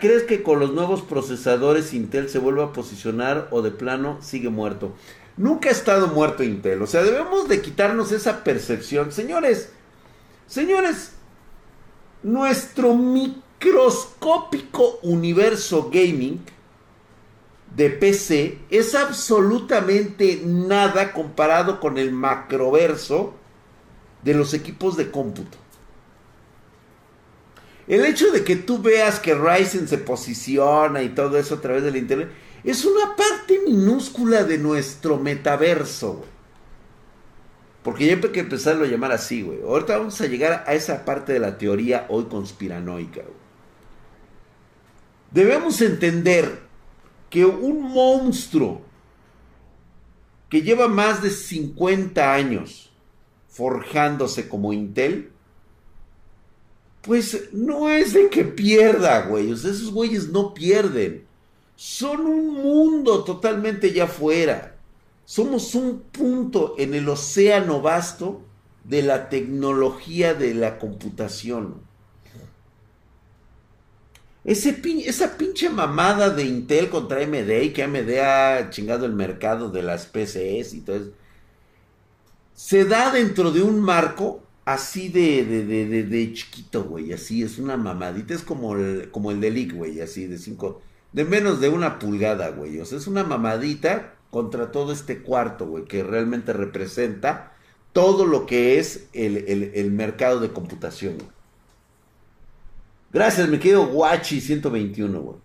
¿crees que con los nuevos procesadores Intel se vuelve a posicionar o de plano sigue muerto? Nunca ha estado muerto Intel. O sea, debemos de quitarnos esa percepción. Señores, señores, nuestro microscópico universo gaming de PC es absolutamente nada comparado con el macroverso de los equipos de cómputo. El hecho de que tú veas que Ryzen se posiciona y todo eso a través del internet es una parte minúscula de nuestro metaverso. Porque ya hay que empezarlo a llamar así, güey. Ahorita vamos a llegar a esa parte de la teoría hoy conspiranoica. Debemos entender que un monstruo que lleva más de 50 años forjándose como Intel, pues no es de que pierda, güey. Esos güeyes no pierden. Son un mundo totalmente ya fuera. Somos un punto en el océano vasto de la tecnología de la computación. Ese esa pinche mamada de Intel contra AMD y que AMD ha chingado el mercado de las PCs y todo eso, se da dentro de un marco así de, de, de, chiquito, güey, así es una mamadita, es como el, como el de League, güey, así de cinco, de menos de una pulgada, güey, o sea, es una mamadita contra todo este cuarto, güey, que realmente representa todo lo que es el, el mercado de computación. Gracias, me quedo Guachi 121, güey.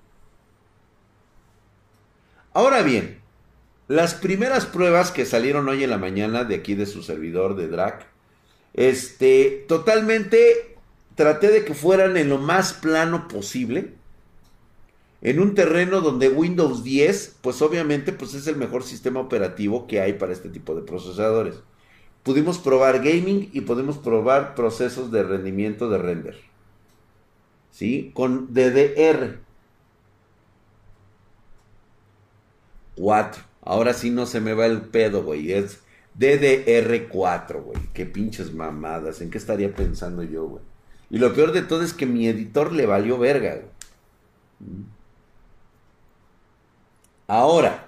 Ahora bien, las primeras pruebas que salieron hoy en la mañana de aquí de su servidor de Drac, este, totalmente traté de que fueran en lo más plano posible. En un terreno donde Windows 10, pues obviamente, pues es el mejor sistema operativo que hay para este tipo de procesadores. Pudimos probar gaming y podemos probar procesos de rendimiento de render. ¿sí? Con DDR. 4. Ahora sí no se me va el pedo, güey. Es DDR4, güey. Qué pinches mamadas. ¿En qué estaría pensando yo, güey? Y lo peor de todo es que mi editor le valió verga, güey. Ahora.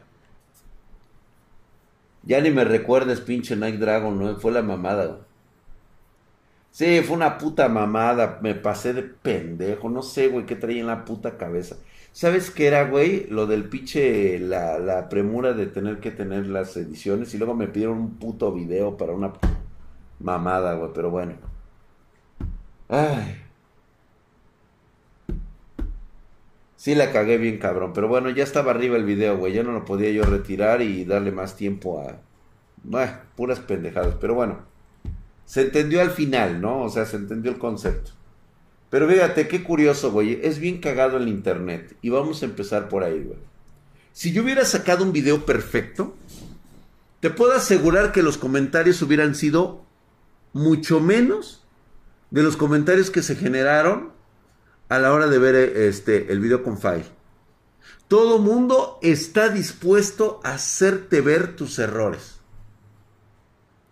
Ya ni me recuerdes, pinche Night Dragon, ¿no? Fue la mamada, güey. Sí, fue una puta mamada. Me pasé de pendejo. No sé, güey, qué traía en la puta cabeza. ¿Sabes qué era, güey? Lo del pinche, la, la premura de tener que tener las ediciones. Y luego me pidieron un puto video para una mamada, güey. Pero bueno. Ay. Sí la cagué bien cabrón. Pero bueno, ya estaba arriba el video, güey. Ya no lo podía yo retirar y darle más tiempo a... Bah, puras pendejadas. Pero bueno. Se entendió al final, ¿no? O sea, se entendió el concepto. Pero fíjate, qué curioso, güey. Es bien cagado el internet. Y vamos a empezar por ahí, güey. Si yo hubiera sacado un video perfecto, te puedo asegurar que los comentarios hubieran sido mucho menos de los comentarios que se generaron a la hora de ver este, el video con file. Todo mundo está dispuesto a hacerte ver tus errores.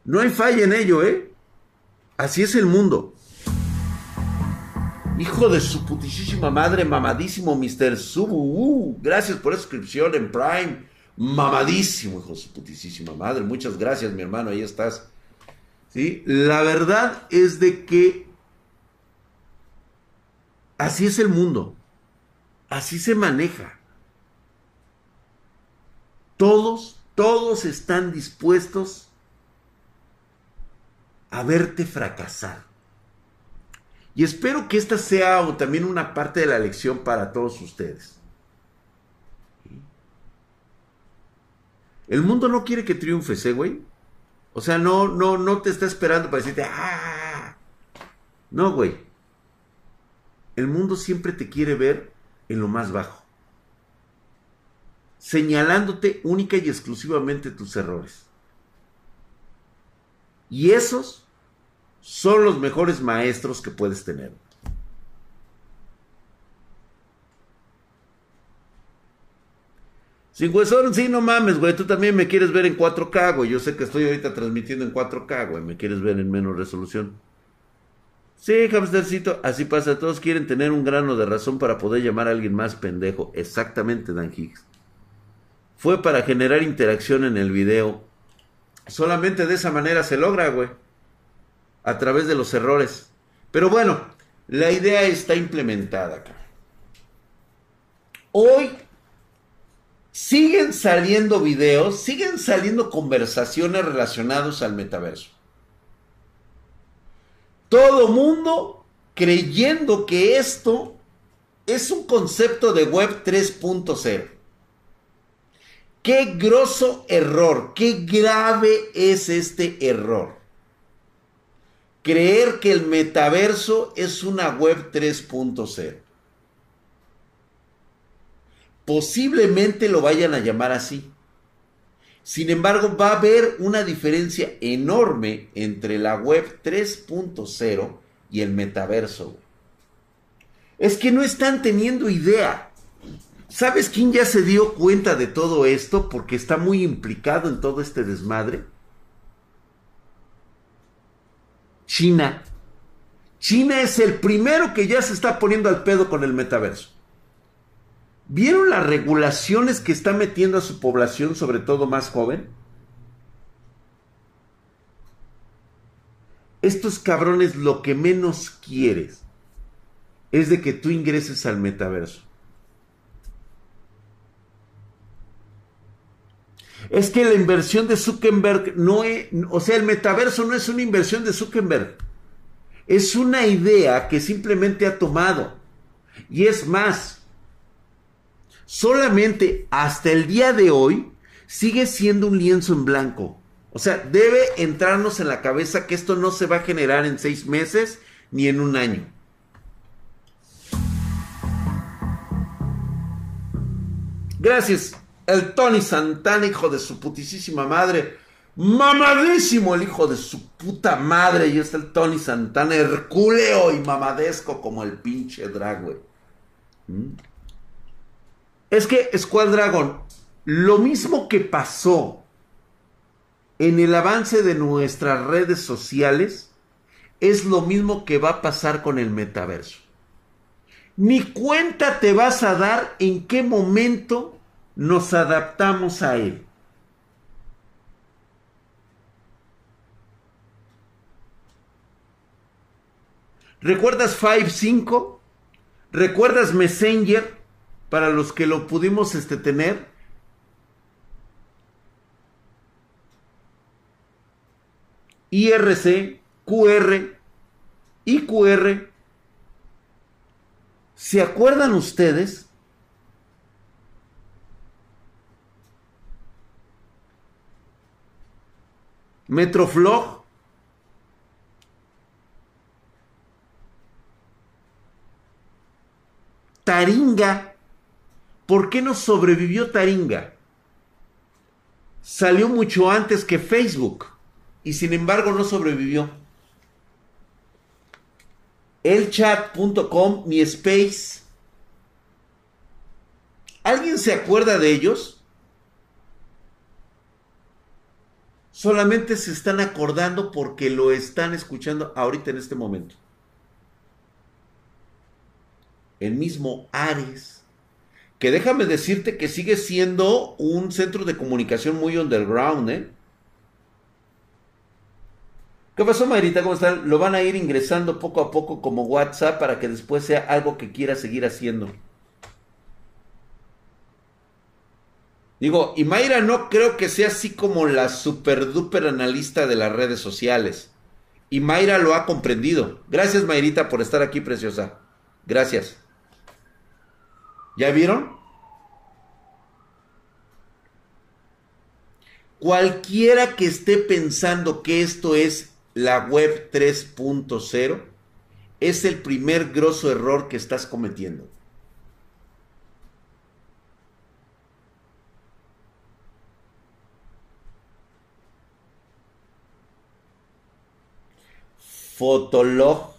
No hay falla en ello, ¿eh? Así es el mundo. Hijo de su putísima madre, mamadísimo Mr. Subu. Uh, gracias por la suscripción en Prime. Mamadísimo, hijo de su putísima madre. Muchas gracias, mi hermano. Ahí estás. ¿Sí? La verdad es de que así es el mundo. Así se maneja. Todos, todos están dispuestos a verte fracasar. Y espero que esta sea también una parte de la lección para todos ustedes. El mundo no quiere que triunfes, ¿eh, güey? O sea, no, no, no te está esperando para decirte, ¡ah! No, güey. El mundo siempre te quiere ver en lo más bajo. Señalándote única y exclusivamente tus errores. Y esos son los mejores maestros que puedes tener. Sin huesón, sí, no mames, güey. Tú también me quieres ver en 4K, güey. Yo sé que estoy ahorita transmitiendo en 4K, güey. Me quieres ver en menos resolución. Sí, hamstercito, así pasa. Todos quieren tener un grano de razón para poder llamar a alguien más pendejo. Exactamente, Dan Higgs. Fue para generar interacción en el video. Solamente de esa manera se logra, güey. A través de los errores. Pero bueno, la idea está implementada. Hoy siguen saliendo videos, siguen saliendo conversaciones relacionadas al metaverso. Todo mundo creyendo que esto es un concepto de web 3.0. Qué grosso error, qué grave es este error. Creer que el metaverso es una web 3.0. Posiblemente lo vayan a llamar así. Sin embargo, va a haber una diferencia enorme entre la web 3.0 y el metaverso. Es que no están teniendo idea. ¿Sabes quién ya se dio cuenta de todo esto porque está muy implicado en todo este desmadre? China. China es el primero que ya se está poniendo al pedo con el metaverso. ¿Vieron las regulaciones que está metiendo a su población, sobre todo más joven? Estos cabrones lo que menos quieres es de que tú ingreses al metaverso. Es que la inversión de Zuckerberg no es, o sea, el metaverso no es una inversión de Zuckerberg. Es una idea que simplemente ha tomado. Y es más, solamente hasta el día de hoy sigue siendo un lienzo en blanco. O sea, debe entrarnos en la cabeza que esto no se va a generar en seis meses ni en un año. Gracias, el Tony Santana, hijo de su putísima madre. Mamadísimo el hijo de su puta madre. Y está el Tony Santana, hercúleo y mamadesco como el pinche drag, güey. ¿Mm? Es que Squad Dragon, lo mismo que pasó en el avance de nuestras redes sociales, es lo mismo que va a pasar con el metaverso. Ni cuenta te vas a dar en qué momento nos adaptamos a él. ¿Recuerdas 5.5? ¿Recuerdas Messenger? para los que lo pudimos este, tener. IRC, QR, IQR. ¿Se acuerdan ustedes? Metroflog. Taringa. ¿Por qué no sobrevivió Taringa? Salió mucho antes que Facebook y sin embargo no sobrevivió. Elchat.com, mi space. ¿Alguien se acuerda de ellos? Solamente se están acordando porque lo están escuchando ahorita en este momento. El mismo Ares que déjame decirte que sigue siendo un centro de comunicación muy underground, ¿eh? ¿Qué pasó, Marita? ¿Cómo están? Lo van a ir ingresando poco a poco como WhatsApp para que después sea algo que quiera seguir haciendo. Digo, y Mayra no creo que sea así como la super duper analista de las redes sociales. Y Mayra lo ha comprendido. Gracias, Mayrita, por estar aquí, preciosa. Gracias. ¿Ya vieron? Cualquiera que esté pensando que esto es la web 3.0 es el primer grosso error que estás cometiendo. Fotolog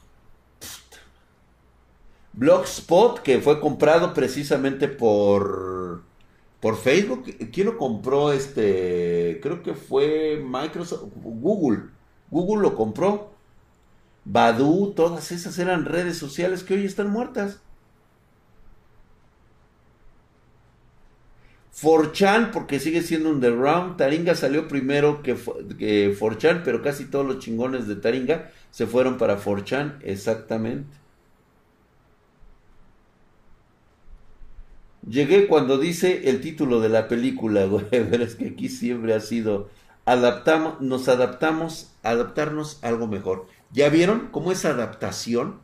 Blogspot, que fue comprado precisamente por, por Facebook. ¿Quién lo compró? Este, creo que fue Microsoft, Google. Google lo compró. Badu, todas esas eran redes sociales que hoy están muertas. Forchan, porque sigue siendo underground. Taringa salió primero que, que pero casi todos los chingones de Taringa se fueron para Forchan, exactamente. Llegué cuando dice el título de la película, güey, pero es que aquí siempre ha sido adaptamos, nos adaptamos, adaptarnos a algo mejor. ¿Ya vieron cómo es adaptación?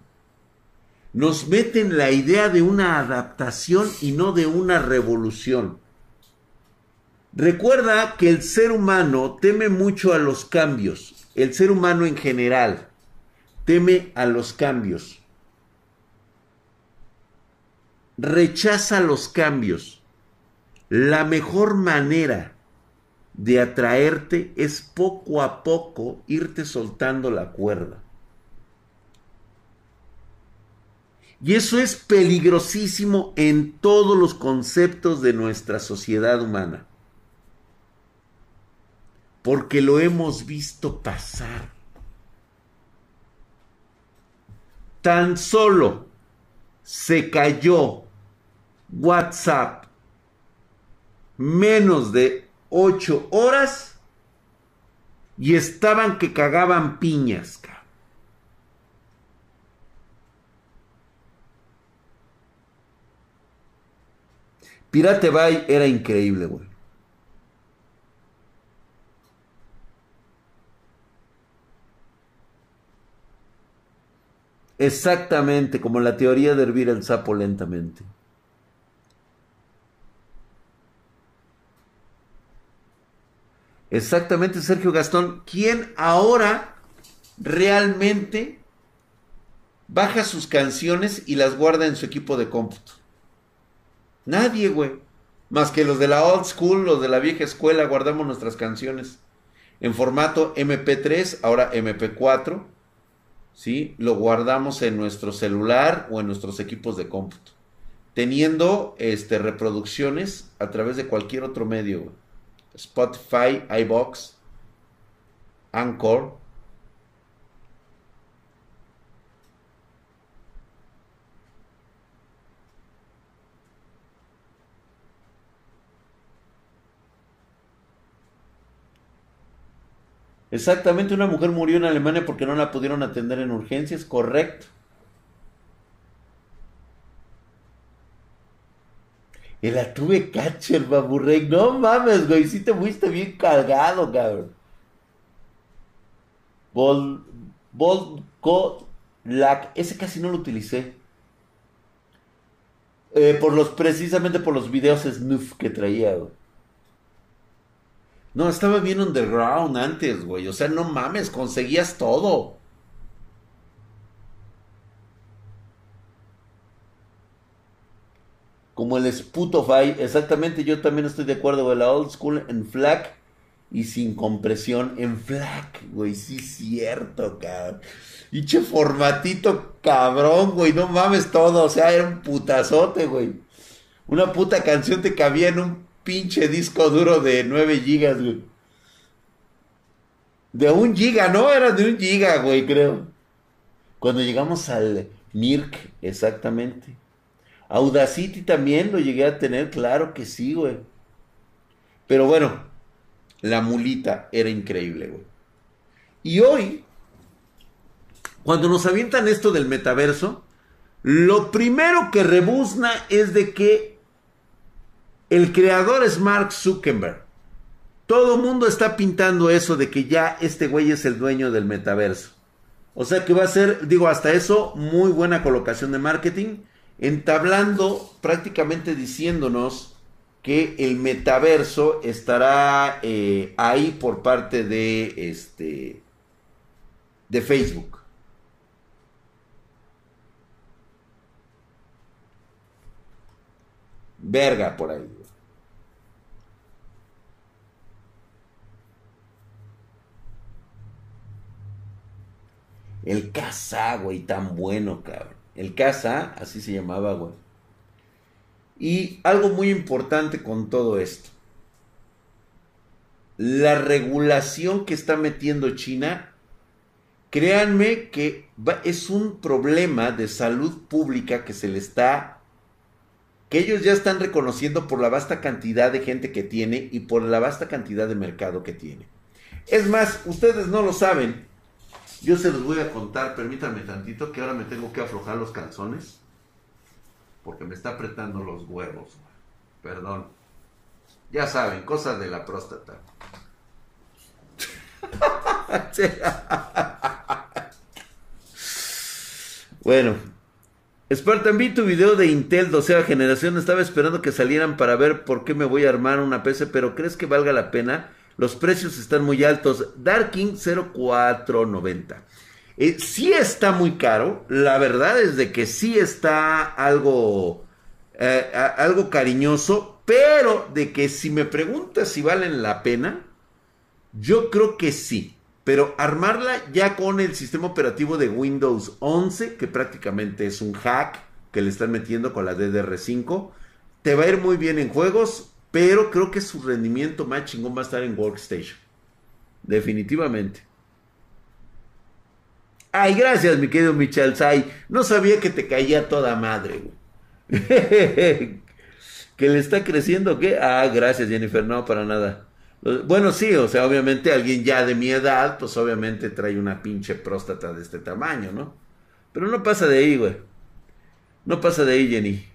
Nos meten la idea de una adaptación y no de una revolución. Recuerda que el ser humano teme mucho a los cambios. El ser humano en general teme a los cambios. Rechaza los cambios. La mejor manera de atraerte es poco a poco irte soltando la cuerda. Y eso es peligrosísimo en todos los conceptos de nuestra sociedad humana porque lo hemos visto pasar. Tan solo se cayó WhatsApp menos de ocho horas y estaban que cagaban piñas. Pirate Bay era increíble, güey. Exactamente, como la teoría de hervir el sapo lentamente. Exactamente, Sergio Gastón. ¿Quién ahora realmente baja sus canciones y las guarda en su equipo de cómputo? Nadie, güey. Más que los de la old school, los de la vieja escuela, guardamos nuestras canciones en formato MP3, ahora MP4 ¿sí? Lo guardamos en nuestro celular o en nuestros equipos de cómputo. Teniendo este, reproducciones a través de cualquier otro medio. Spotify, iBox, Anchor. Exactamente, una mujer murió en Alemania porque no la pudieron atender en urgencias, correcto. El atuve catcher, baburrey. No mames, güey, sí te fuiste bien cargado, cabrón. Bol, Bol, Lack, ese casi no lo utilicé. Eh, por los, precisamente por los videos snuff que traía, güey. No, estaba bien underground antes, güey. O sea, no mames, conseguías todo. Como el Spotify, exactamente, yo también estoy de acuerdo, güey. La old school en FLAC y sin compresión en FLAC, güey. Sí, cierto, cabrón. Y che formatito cabrón, güey. No mames todo. O sea, era un putazote, güey. Una puta canción te cabía en un pinche disco duro de 9 gigas, güey. De un giga, no, era de un giga, güey, creo. Cuando llegamos al Mirk, exactamente. Audacity también lo llegué a tener, claro que sí, güey. Pero bueno, la mulita era increíble, güey. Y hoy, cuando nos avientan esto del metaverso, lo primero que rebuzna es de que el creador es Mark Zuckerberg. Todo mundo está pintando eso de que ya este güey es el dueño del metaverso. O sea que va a ser, digo, hasta eso, muy buena colocación de marketing, entablando prácticamente diciéndonos que el metaverso estará eh, ahí por parte de este de Facebook. Verga por ahí. El Casa, güey, tan bueno, cabrón. El Casa, así se llamaba, güey. Y algo muy importante con todo esto. La regulación que está metiendo China créanme que es un problema de salud pública que se le está que ellos ya están reconociendo por la vasta cantidad de gente que tiene y por la vasta cantidad de mercado que tiene. Es más, ustedes no lo saben. Yo se los voy a contar, permítanme tantito que ahora me tengo que aflojar los calzones porque me está apretando los huevos. Perdón. Ya saben, cosas de la próstata. bueno, Spartan, vi tu video de Intel 12 generación. Estaba esperando que salieran para ver por qué me voy a armar una PC, pero ¿crees que valga la pena? Los precios están muy altos. Darking 0490. Eh, sí está muy caro. La verdad es de que sí está algo, eh, algo cariñoso. Pero de que si me preguntas si valen la pena, yo creo que sí. Pero armarla ya con el sistema operativo de Windows 11, que prácticamente es un hack que le están metiendo con la DDR5, te va a ir muy bien en juegos, pero creo que su rendimiento más chingón va a estar en Workstation. Definitivamente. Ay, gracias, mi querido Michel Sai. No sabía que te caía toda madre, que le está creciendo, ¿qué? Ah, gracias, Jennifer. No, para nada. Bueno, sí, o sea, obviamente alguien ya de mi edad, pues obviamente trae una pinche próstata de este tamaño, ¿no? Pero no pasa de ahí, güey. No pasa de ahí, Jenny.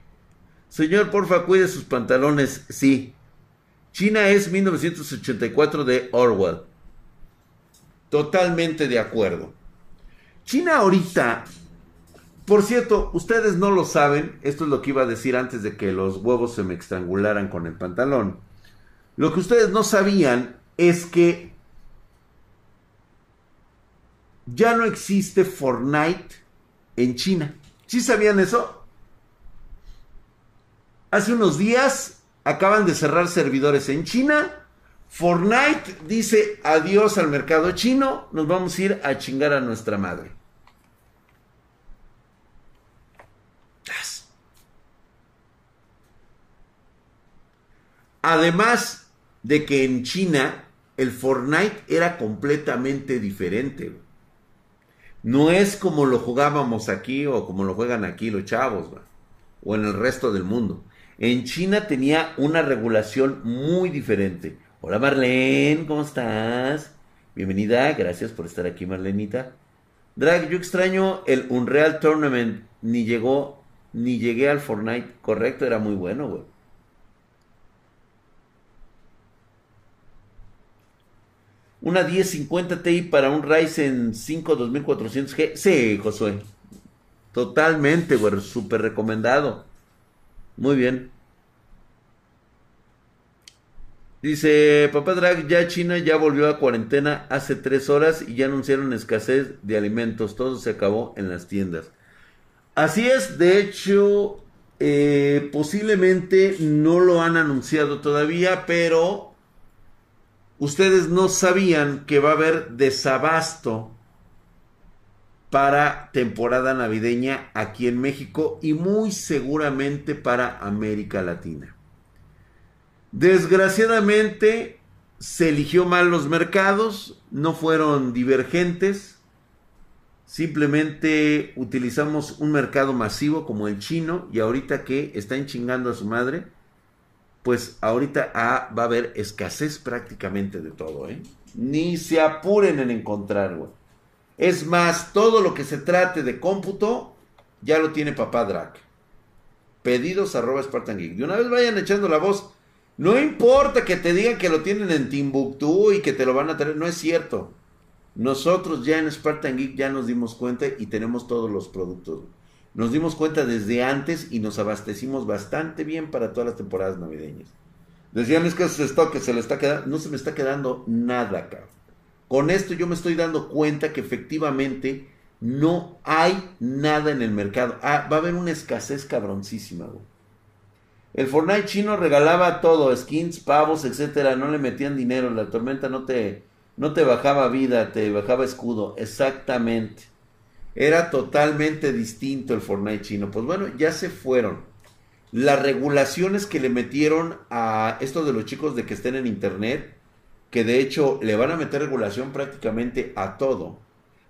Señor, porfa, cuide sus pantalones. Sí. China es 1984 de Orwell. Totalmente de acuerdo. China ahorita, por cierto, ustedes no lo saben, esto es lo que iba a decir antes de que los huevos se me estrangularan con el pantalón. Lo que ustedes no sabían es que ya no existe Fortnite en China. ¿Sí sabían eso? Hace unos días acaban de cerrar servidores en China. Fortnite dice adiós al mercado chino, nos vamos a ir a chingar a nuestra madre. Además, de que en China el Fortnite era completamente diferente. No es como lo jugábamos aquí o como lo juegan aquí los chavos, o en el resto del mundo. En China tenía una regulación muy diferente. Hola Marlene, ¿cómo estás? Bienvenida, gracias por estar aquí Marlenita. Drag, yo extraño el Unreal Tournament, ni llegó, ni llegué al Fortnite, correcto, era muy bueno, güey. Una 1050 Ti para un Ryzen 5 2400G. Sí, Josué. Totalmente, güey. Súper recomendado. Muy bien. Dice, papá Drag, ya China ya volvió a cuarentena hace tres horas y ya anunciaron escasez de alimentos. Todo se acabó en las tiendas. Así es, de hecho, eh, posiblemente no lo han anunciado todavía, pero ustedes no sabían que va a haber desabasto para temporada navideña aquí en México y muy seguramente para América Latina. Desgraciadamente se eligió mal los mercados, no fueron divergentes, simplemente utilizamos un mercado masivo como el chino y ahorita que están chingando a su madre, pues ahorita ah, va a haber escasez prácticamente de todo, ¿eh? Ni se apuren en encontrar, güey. Es más, todo lo que se trate de cómputo, ya lo tiene papá Drac. Pedidos arroba Spartan Geek. De una vez vayan echando la voz. No importa que te digan que lo tienen en Timbuktu y que te lo van a traer, no es cierto. Nosotros ya en Spartan Geek ya nos dimos cuenta y tenemos todos los productos. Nos dimos cuenta desde antes y nos abastecimos bastante bien para todas las temporadas navideñas. Decían es que ese stock que se le está quedando, no se me está quedando nada, cabrón. Con esto yo me estoy dando cuenta que efectivamente no hay nada en el mercado. Ah, va a haber una escasez cabroncísima, güey. El Fortnite chino regalaba todo, skins, pavos, etcétera, no le metían dinero, la tormenta no te no te bajaba vida, te bajaba escudo, exactamente. Era totalmente distinto el Fortnite chino. Pues bueno, ya se fueron. Las regulaciones que le metieron a esto de los chicos de que estén en internet, que de hecho le van a meter regulación prácticamente a todo.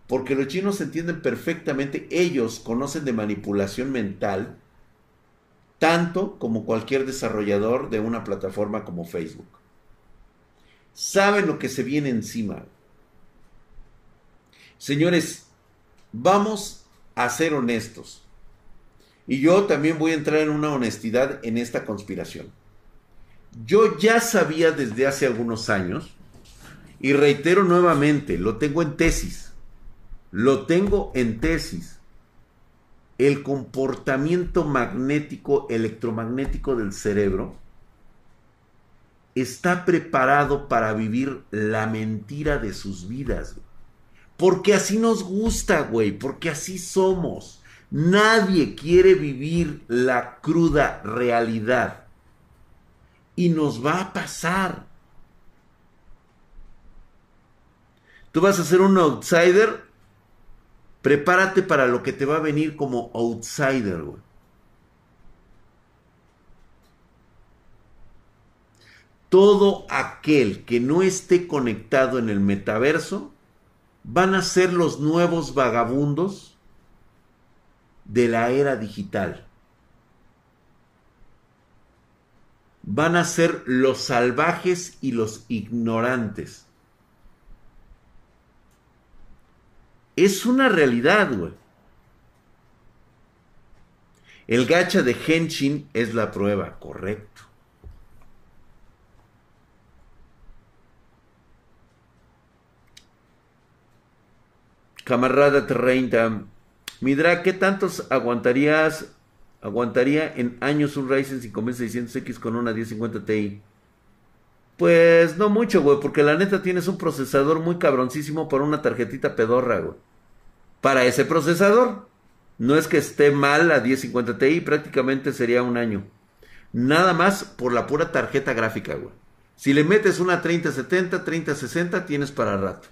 Porque los chinos entienden perfectamente, ellos conocen de manipulación mental tanto como cualquier desarrollador de una plataforma como Facebook. Saben lo que se viene encima. Señores, vamos a ser honestos. Y yo también voy a entrar en una honestidad en esta conspiración. Yo ya sabía desde hace algunos años, y reitero nuevamente, lo tengo en tesis, lo tengo en tesis, el comportamiento magnético, electromagnético del cerebro está preparado para vivir la mentira de sus vidas. Porque así nos gusta, güey, porque así somos. Nadie quiere vivir la cruda realidad. Y nos va a pasar. Tú vas a ser un outsider Prepárate para lo que te va a venir como outsider, güey. Todo aquel que no esté conectado en el metaverso van a ser los nuevos vagabundos de la era digital. Van a ser los salvajes y los ignorantes. Es una realidad, güey. El gacha de Henshin es la prueba, correcto. Camarada 30. Midra, ¿qué tantos aguantarías aguantaría en años un Ryzen 5600X con una 1050 Ti? Pues no mucho, güey, porque la neta tienes un procesador muy cabroncísimo para una tarjetita pedorra, güey para ese procesador. No es que esté mal la 1050 Ti, prácticamente sería un año. Nada más por la pura tarjeta gráfica, güey. Si le metes una 3070, 3060, tienes para rato.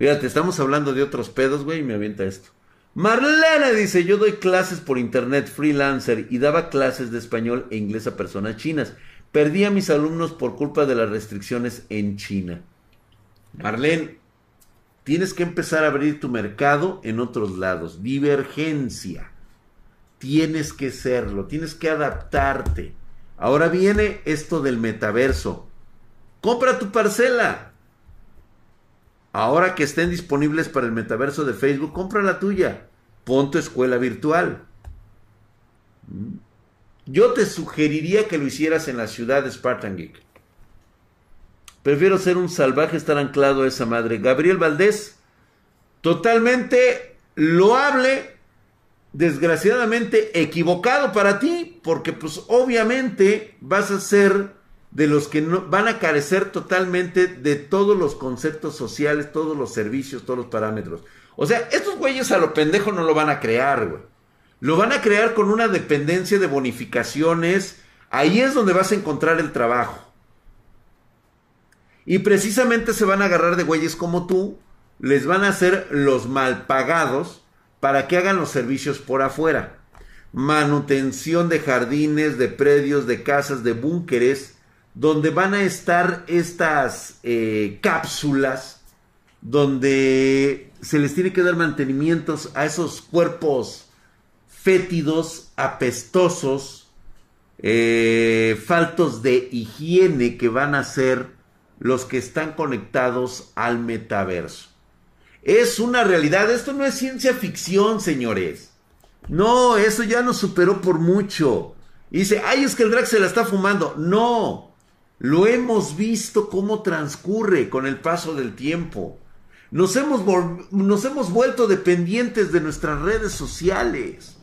Fíjate, estamos hablando de otros pedos, güey, y me avienta esto. Marlena dice, yo doy clases por internet freelancer y daba clases de español e inglés a personas chinas. Perdí a mis alumnos por culpa de las restricciones en China. Marlene, Tienes que empezar a abrir tu mercado en otros lados. Divergencia. Tienes que serlo, tienes que adaptarte. Ahora viene esto del metaverso. Compra tu parcela. Ahora que estén disponibles para el metaverso de Facebook, compra la tuya. Pon tu escuela virtual. Mm. Yo te sugeriría que lo hicieras en la ciudad de Spartan Geek. Prefiero ser un salvaje estar anclado a esa madre. Gabriel Valdés, totalmente loable, desgraciadamente equivocado para ti, porque pues obviamente vas a ser de los que no, van a carecer totalmente de todos los conceptos sociales, todos los servicios, todos los parámetros. O sea, estos güeyes a lo pendejo no lo van a crear, güey. Lo van a crear con una dependencia de bonificaciones. Ahí es donde vas a encontrar el trabajo. Y precisamente se van a agarrar de güeyes como tú, les van a hacer los mal pagados para que hagan los servicios por afuera. Manutención de jardines, de predios, de casas, de búnkeres, donde van a estar estas eh, cápsulas, donde se les tiene que dar mantenimientos a esos cuerpos fétidos, apestosos, eh, faltos de higiene que van a ser los que están conectados al metaverso. Es una realidad, esto no es ciencia ficción, señores. No, eso ya nos superó por mucho. dice, ay, es que el drag se la está fumando. No, lo hemos visto cómo transcurre con el paso del tiempo. Nos hemos, nos hemos vuelto dependientes de nuestras redes sociales.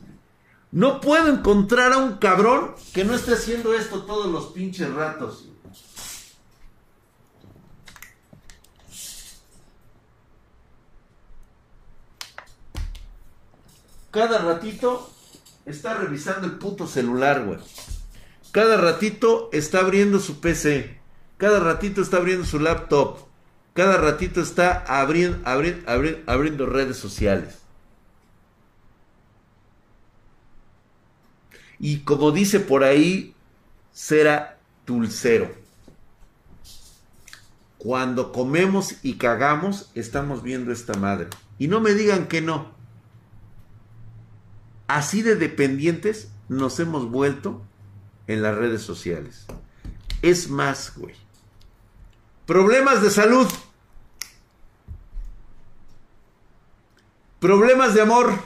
No puedo encontrar a un cabrón que no esté haciendo esto todos los pinches ratos. cada ratito está revisando el puto celular, güey. Cada ratito está abriendo su PC. Cada ratito está abriendo su laptop. Cada ratito está abriendo, redes sociales. Y como dice por ahí, será dulcero. cuando comemos y cagamos, estamos viendo esta madre. Y no me digan que no. Así de dependientes nos hemos vuelto en las redes sociales. Es más, güey. Problemas de salud. Problemas de amor.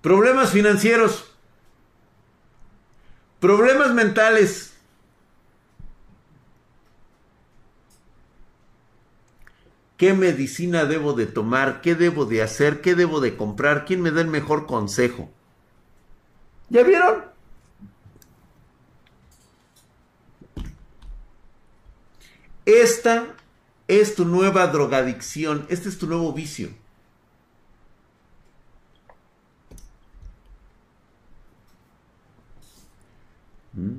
Problemas financieros. Problemas mentales. ¿Qué medicina debo de tomar? ¿Qué debo de hacer? ¿Qué debo de comprar? ¿Quién me da el mejor consejo? ¿Ya vieron? Esta es tu nueva drogadicción, este es tu nuevo vicio. ¿Mm?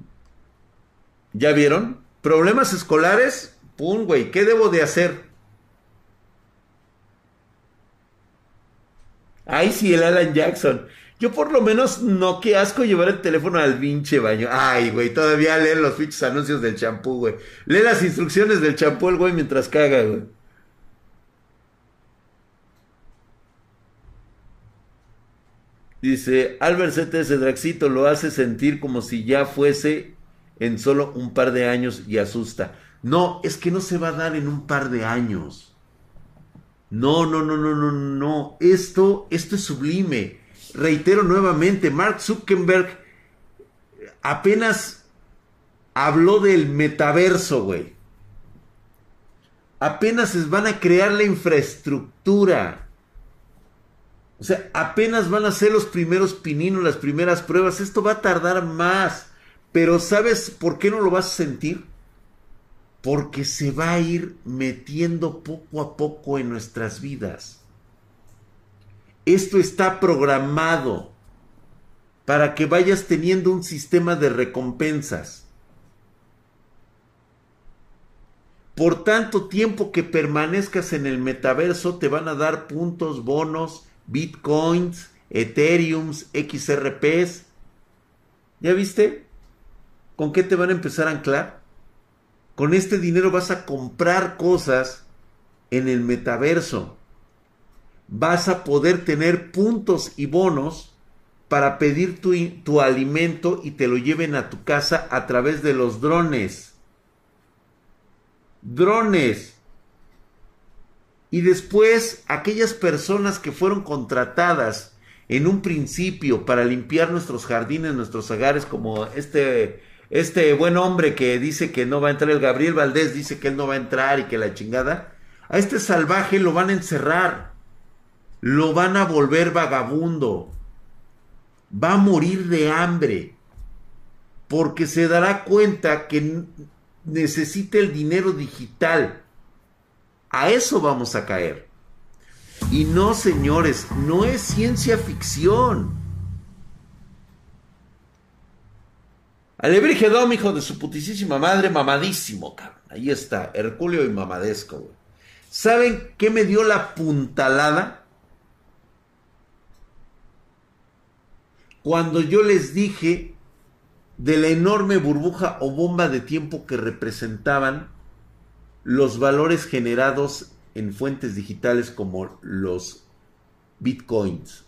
¿Ya vieron? Problemas escolares, pum, güey, ¿qué debo de hacer? Ay, sí, el Alan Jackson. Yo por lo menos no, qué asco llevar el teléfono al pinche baño. Ay, güey, todavía lee los pinches anuncios del champú, güey. Lee las instrucciones del champú el güey mientras caga, güey. Dice, Albert CTS Draxito lo hace sentir como si ya fuese en solo un par de años y asusta. No, es que no se va a dar en un par de años. No, no, no, no, no, no. Esto, esto es sublime. Reitero nuevamente, Mark Zuckerberg apenas habló del metaverso, güey. Apenas van a crear la infraestructura. O sea, apenas van a ser los primeros pininos, las primeras pruebas. Esto va a tardar más. Pero ¿sabes por qué no lo vas a sentir? Porque se va a ir metiendo poco a poco en nuestras vidas. Esto está programado para que vayas teniendo un sistema de recompensas. Por tanto tiempo que permanezcas en el metaverso te van a dar puntos, bonos, bitcoins, ethereums, XRPs. ¿Ya viste? ¿Con qué te van a empezar a anclar? Con este dinero vas a comprar cosas en el metaverso. Vas a poder tener puntos y bonos para pedir tu, tu alimento y te lo lleven a tu casa a través de los drones. Drones. Y después, aquellas personas que fueron contratadas en un principio para limpiar nuestros jardines, nuestros hogares, como este, este buen hombre que dice que no va a entrar, el Gabriel Valdés dice que él no va a entrar y que la chingada, a este salvaje lo van a encerrar, lo van a volver vagabundo, va a morir de hambre, porque se dará cuenta que necesita el dinero digital a eso vamos a caer. Y no, señores, no es ciencia ficción. Alebrigedom, hijo de su putisísima madre, mamadísimo, cabrón. Ahí está, Herculeo y mamadesco. ¿Saben qué me dio la puntalada? Cuando yo les dije de la enorme burbuja o bomba de tiempo que representaban los valores generados en fuentes digitales como los bitcoins.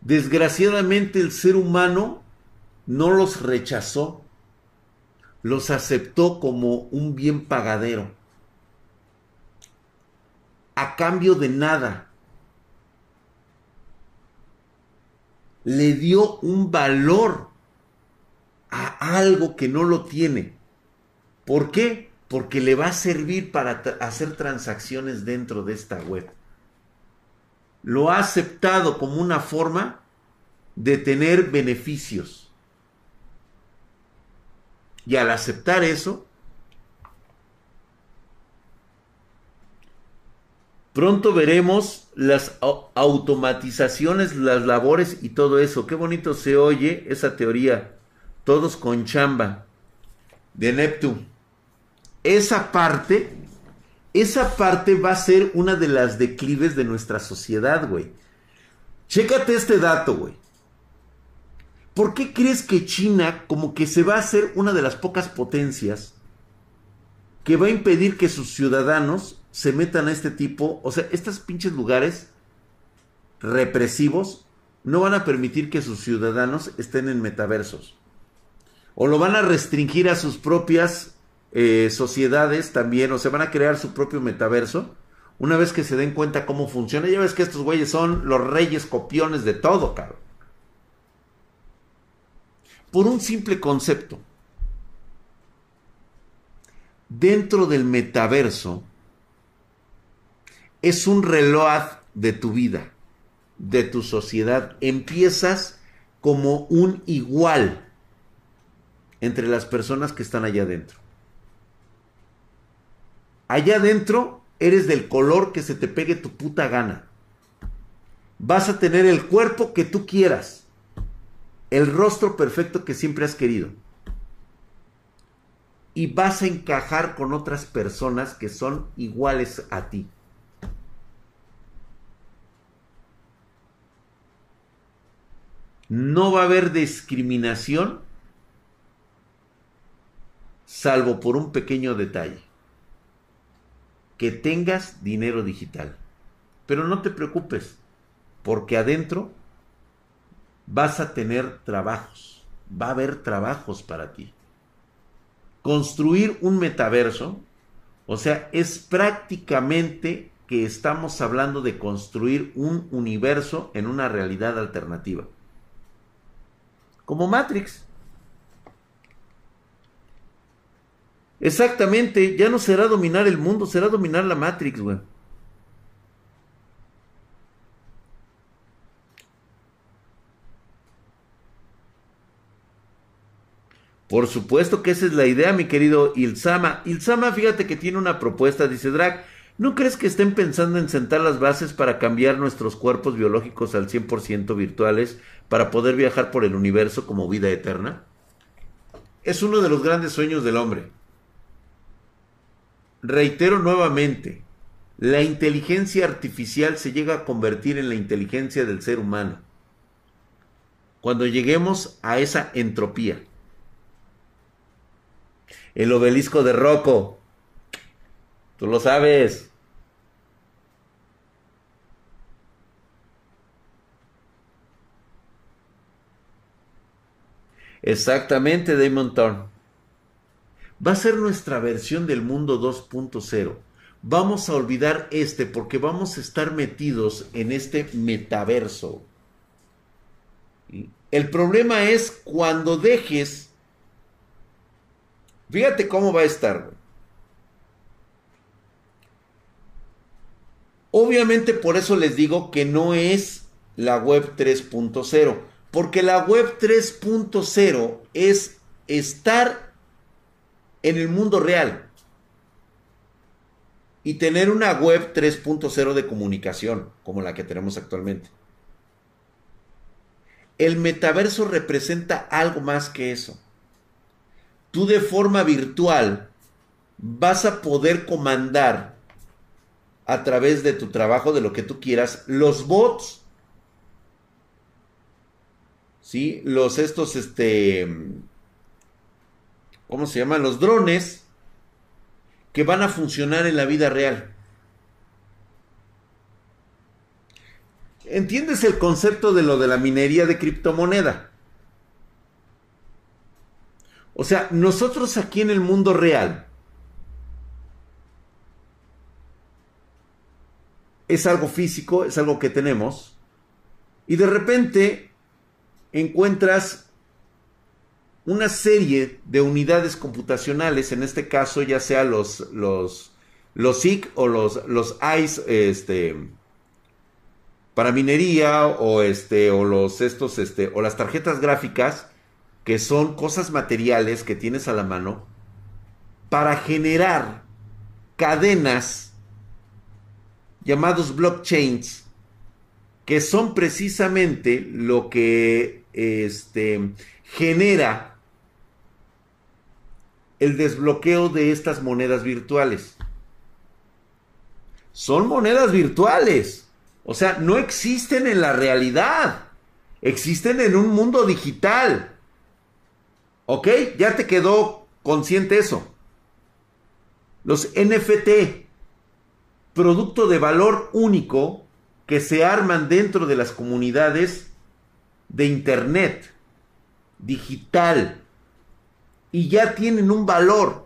Desgraciadamente el ser humano no los rechazó, los aceptó como un bien pagadero, a cambio de nada. Le dio un valor a algo que no lo tiene. ¿Por qué? Porque le va a servir para hacer transacciones dentro de esta web. Lo ha aceptado como una forma de tener beneficios. Y al aceptar eso, pronto veremos las automatizaciones, las labores y todo eso. Qué bonito se oye esa teoría todos con chamba, de Neptune. Esa parte, esa parte va a ser una de las declives de nuestra sociedad, güey. Chécate este dato, güey. ¿Por qué crees que China como que se va a hacer una de las pocas potencias que va a impedir que sus ciudadanos se metan a este tipo, o sea, estos pinches lugares represivos no van a permitir que sus ciudadanos estén en metaversos. O lo van a restringir a sus propias eh, sociedades también, o se van a crear su propio metaverso. Una vez que se den cuenta cómo funciona, ya ves que estos güeyes son los reyes copiones de todo, cabrón. Por un simple concepto. Dentro del metaverso es un reloj de tu vida de tu sociedad. Empiezas como un igual entre las personas que están allá adentro. Allá adentro eres del color que se te pegue tu puta gana. Vas a tener el cuerpo que tú quieras. El rostro perfecto que siempre has querido. Y vas a encajar con otras personas que son iguales a ti. No va a haber discriminación salvo por un pequeño detalle. Que tengas dinero digital. Pero no te preocupes, porque adentro vas a tener trabajos. Va a haber trabajos para ti. Construir un metaverso, o sea, es prácticamente que estamos hablando de construir un universo en una realidad alternativa. Como Matrix. Exactamente, ya no será dominar el mundo, será dominar la Matrix, güey. Por supuesto que esa es la idea, mi querido Ilsama. Ilsama, fíjate que tiene una propuesta, dice Drag. ¿No crees que estén pensando en sentar las bases para cambiar nuestros cuerpos biológicos al 100% virtuales para poder viajar por el universo como vida eterna? Es uno de los grandes sueños del hombre. Reitero nuevamente, la inteligencia artificial se llega a convertir en la inteligencia del ser humano. Cuando lleguemos a esa entropía. El obelisco de Rocco Tú lo sabes. Exactamente, Damon Thorne. Va a ser nuestra versión del mundo 2.0. Vamos a olvidar este porque vamos a estar metidos en este metaverso. El problema es cuando dejes... Fíjate cómo va a estar. Obviamente por eso les digo que no es la web 3.0, porque la web 3.0 es estar en el mundo real y tener una web 3.0 de comunicación como la que tenemos actualmente. El metaverso representa algo más que eso. Tú de forma virtual vas a poder comandar a través de tu trabajo, de lo que tú quieras, los bots, ¿sí? Los estos, este, ¿cómo se llaman? Los drones que van a funcionar en la vida real. ¿Entiendes el concepto de lo de la minería de criptomoneda? O sea, nosotros aquí en el mundo real, es algo físico, es algo que tenemos, y de repente encuentras una serie de unidades computacionales, en este caso ya sea los, los, los SIC o los, los ICE, este, para minería o este, o los estos, este, o las tarjetas gráficas, que son cosas materiales que tienes a la mano, para generar cadenas llamados blockchains, que son precisamente lo que este, genera el desbloqueo de estas monedas virtuales. Son monedas virtuales, o sea, no existen en la realidad. existen en un mundo digital. ¿Ok? Ya te quedó consciente eso. Los NFT, producto de valor único que se arman dentro de las comunidades de Internet, digital, y ya tienen un valor.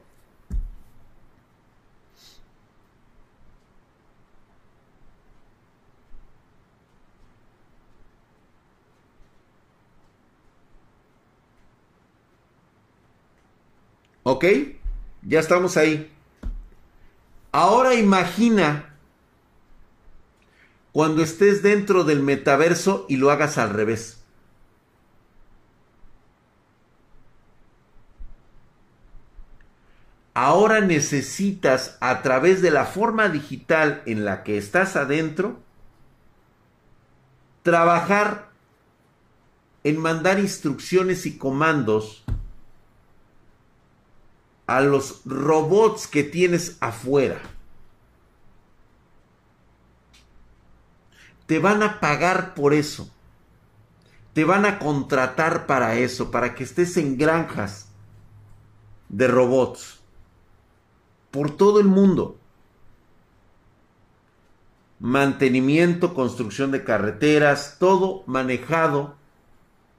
¿Ok? Ya estamos ahí. Ahora imagina cuando estés dentro del metaverso y lo hagas al revés. Ahora necesitas a través de la forma digital en la que estás adentro, trabajar en mandar instrucciones y comandos a los robots que tienes afuera. Te van a pagar por eso. Te van a contratar para eso, para que estés en granjas de robots. Por todo el mundo. Mantenimiento, construcción de carreteras, todo manejado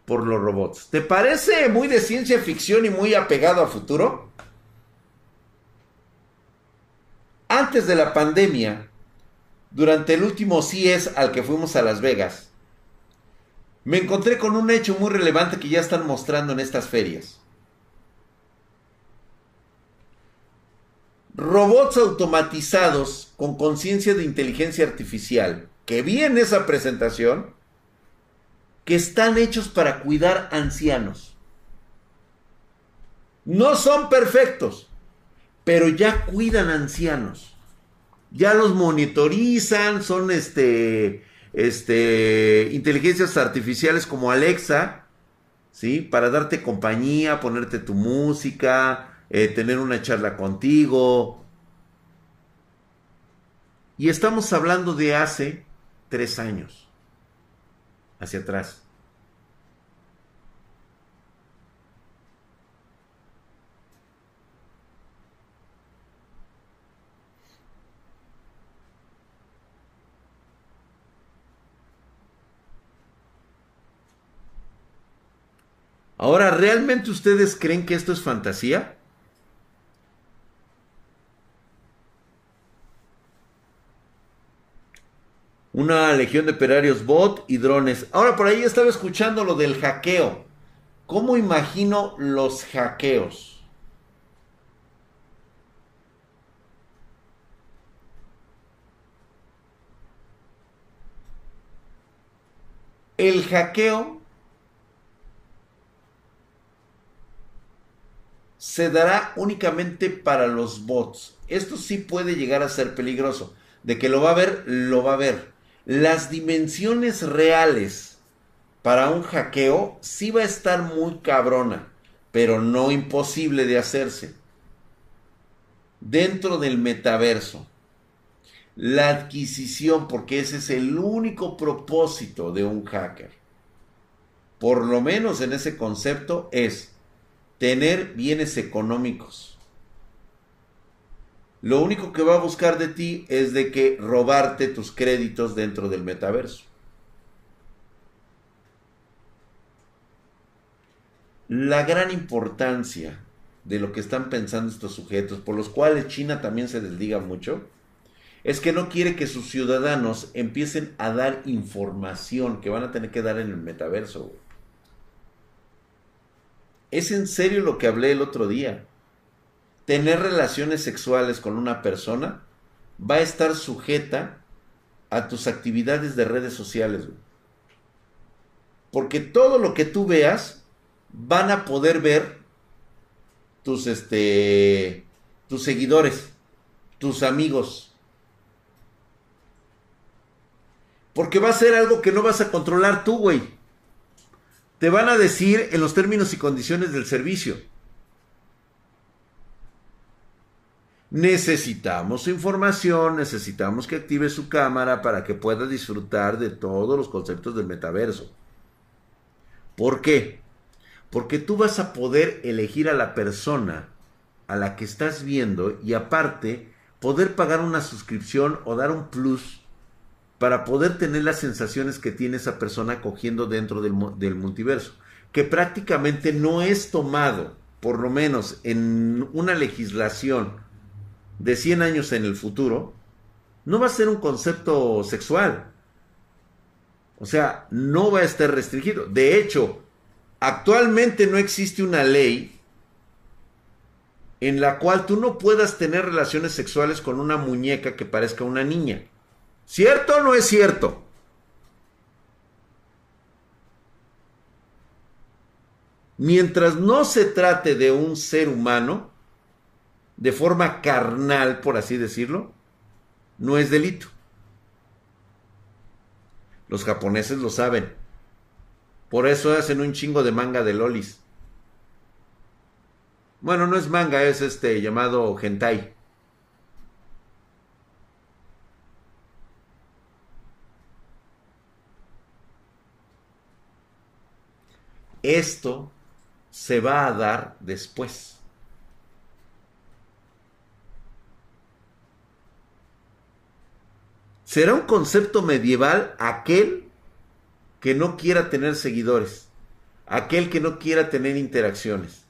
por los robots. ¿Te parece muy de ciencia ficción y muy apegado a futuro? Antes de la pandemia, durante el último CIES al que fuimos a Las Vegas, me encontré con un hecho muy relevante que ya están mostrando en estas ferias. Robots automatizados con conciencia de inteligencia artificial, que vi en esa presentación, que están hechos para cuidar ancianos. No son perfectos, pero ya cuidan ancianos. Ya los monitorizan, son este, este, inteligencias artificiales como Alexa, ¿sí? Para darte compañía, ponerte tu música, eh, tener una charla contigo. Y estamos hablando de hace tres años, hacia atrás. Ahora, ¿realmente ustedes creen que esto es fantasía? Una legión de operarios bot y drones. Ahora por ahí estaba escuchando lo del hackeo. ¿Cómo imagino los hackeos? El hackeo se dará únicamente para los bots. Esto sí puede llegar a ser peligroso. De que lo va a ver, lo va a ver. Las dimensiones reales para un hackeo sí va a estar muy cabrona, pero no imposible de hacerse. Dentro del metaverso, la adquisición, porque ese es el único propósito de un hacker, por lo menos en ese concepto, es tener bienes económicos. Lo único que va a buscar de ti es de que robarte tus créditos dentro del metaverso. La gran importancia de lo que están pensando estos sujetos, por los cuales China también se desliga mucho, es que no quiere que sus ciudadanos empiecen a dar información que van a tener que dar en el metaverso. Es en serio lo que hablé el otro día. Tener relaciones sexuales con una persona va a estar sujeta a tus actividades de redes sociales. Porque todo lo que tú veas van a poder ver tus este tus seguidores, tus amigos. Porque va a ser algo que no vas a controlar tú, güey te van a decir en los términos y condiciones del servicio. Necesitamos información, necesitamos que active su cámara para que pueda disfrutar de todos los conceptos del metaverso. ¿Por qué? Porque tú vas a poder elegir a la persona a la que estás viendo y aparte poder pagar una suscripción o dar un plus para poder tener las sensaciones que tiene esa persona cogiendo dentro del, multiverso, que prácticamente no es tomado, por lo menos en una legislación de 100 años en el futuro, no va a ser un concepto sexual. O sea, no va a estar restringido. De hecho, actualmente no existe una ley en la cual tú no puedas tener relaciones sexuales con una muñeca que parezca una niña. ¿Cierto o no es cierto? Mientras no se trate de un ser humano, de forma carnal, por así decirlo, no es delito. Los japoneses lo saben. Por eso hacen un chingo de manga de lolis. Bueno, no es manga, es este llamado hentai. Esto se va a dar después. Será un concepto medieval aquel que no quiera tener seguidores, aquel que no quiera tener interacciones.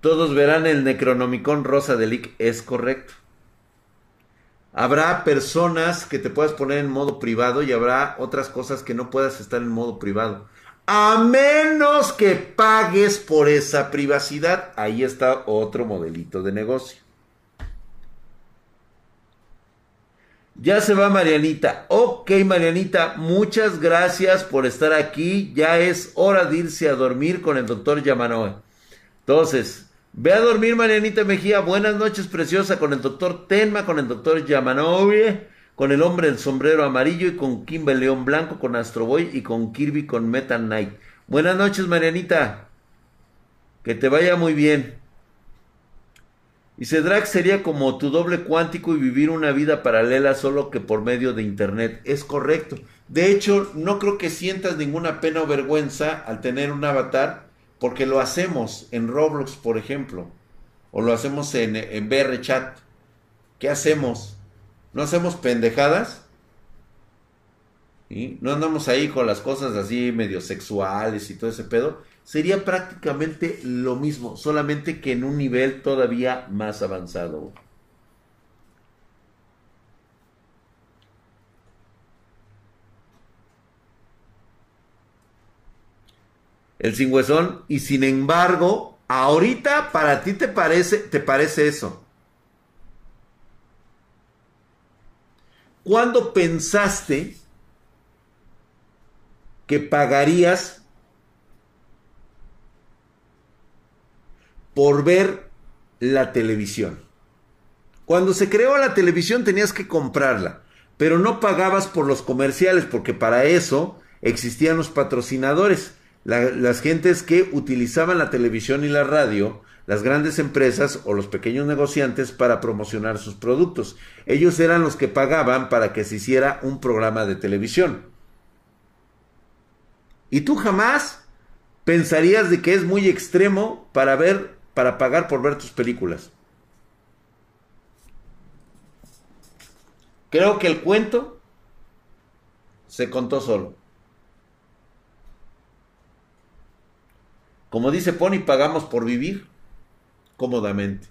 Todos verán el Necronomicon rosa de Lick, es correcto. Habrá personas que te puedas poner en modo privado y habrá otras cosas que no puedas estar en modo privado. A menos que pagues por esa privacidad. Ahí está otro modelito de negocio. Ya se va Marianita. Ok, Marianita, muchas gracias por estar aquí. Ya es hora de irse a dormir con el doctor Yamanoe. Entonces, Ve a dormir, Marianita Mejía. Buenas noches, preciosa, con el doctor Tenma, con el doctor Yamanovie, con el hombre del sombrero amarillo y con Kimber León Blanco, con Astro Boy y con Kirby con Meta Knight. Buenas noches, Marianita. Que te vaya muy bien. Y Cedrak sería como tu doble cuántico y vivir una vida paralela solo que por medio de internet. Es correcto. De hecho, no creo que sientas ninguna pena o vergüenza al tener un avatar porque lo hacemos en Roblox, por ejemplo, o lo hacemos en, en BR Chat. ¿Qué hacemos? ¿No hacemos pendejadas? ¿Y? No andamos ahí con las cosas así medio sexuales y todo ese pedo. Sería prácticamente lo mismo, solamente que en un nivel todavía más avanzado. El sin huesón, y sin embargo, ahorita para ti te parece, te parece eso. ¿Cuándo pensaste que pagarías por ver la televisión? Cuando se creó la televisión tenías que comprarla, pero no pagabas por los comerciales porque para eso existían los patrocinadores las gentes que utilizaban la televisión y la radio, las grandes empresas o los pequeños negociantes para promocionar sus productos. Ellos eran los que pagaban para que se hiciera un programa de televisión. Y tú jamás pensarías de que es muy extremo para ver, para pagar por ver tus películas. Creo que el cuento se contó solo. Como dice Pony, pagamos por vivir cómodamente.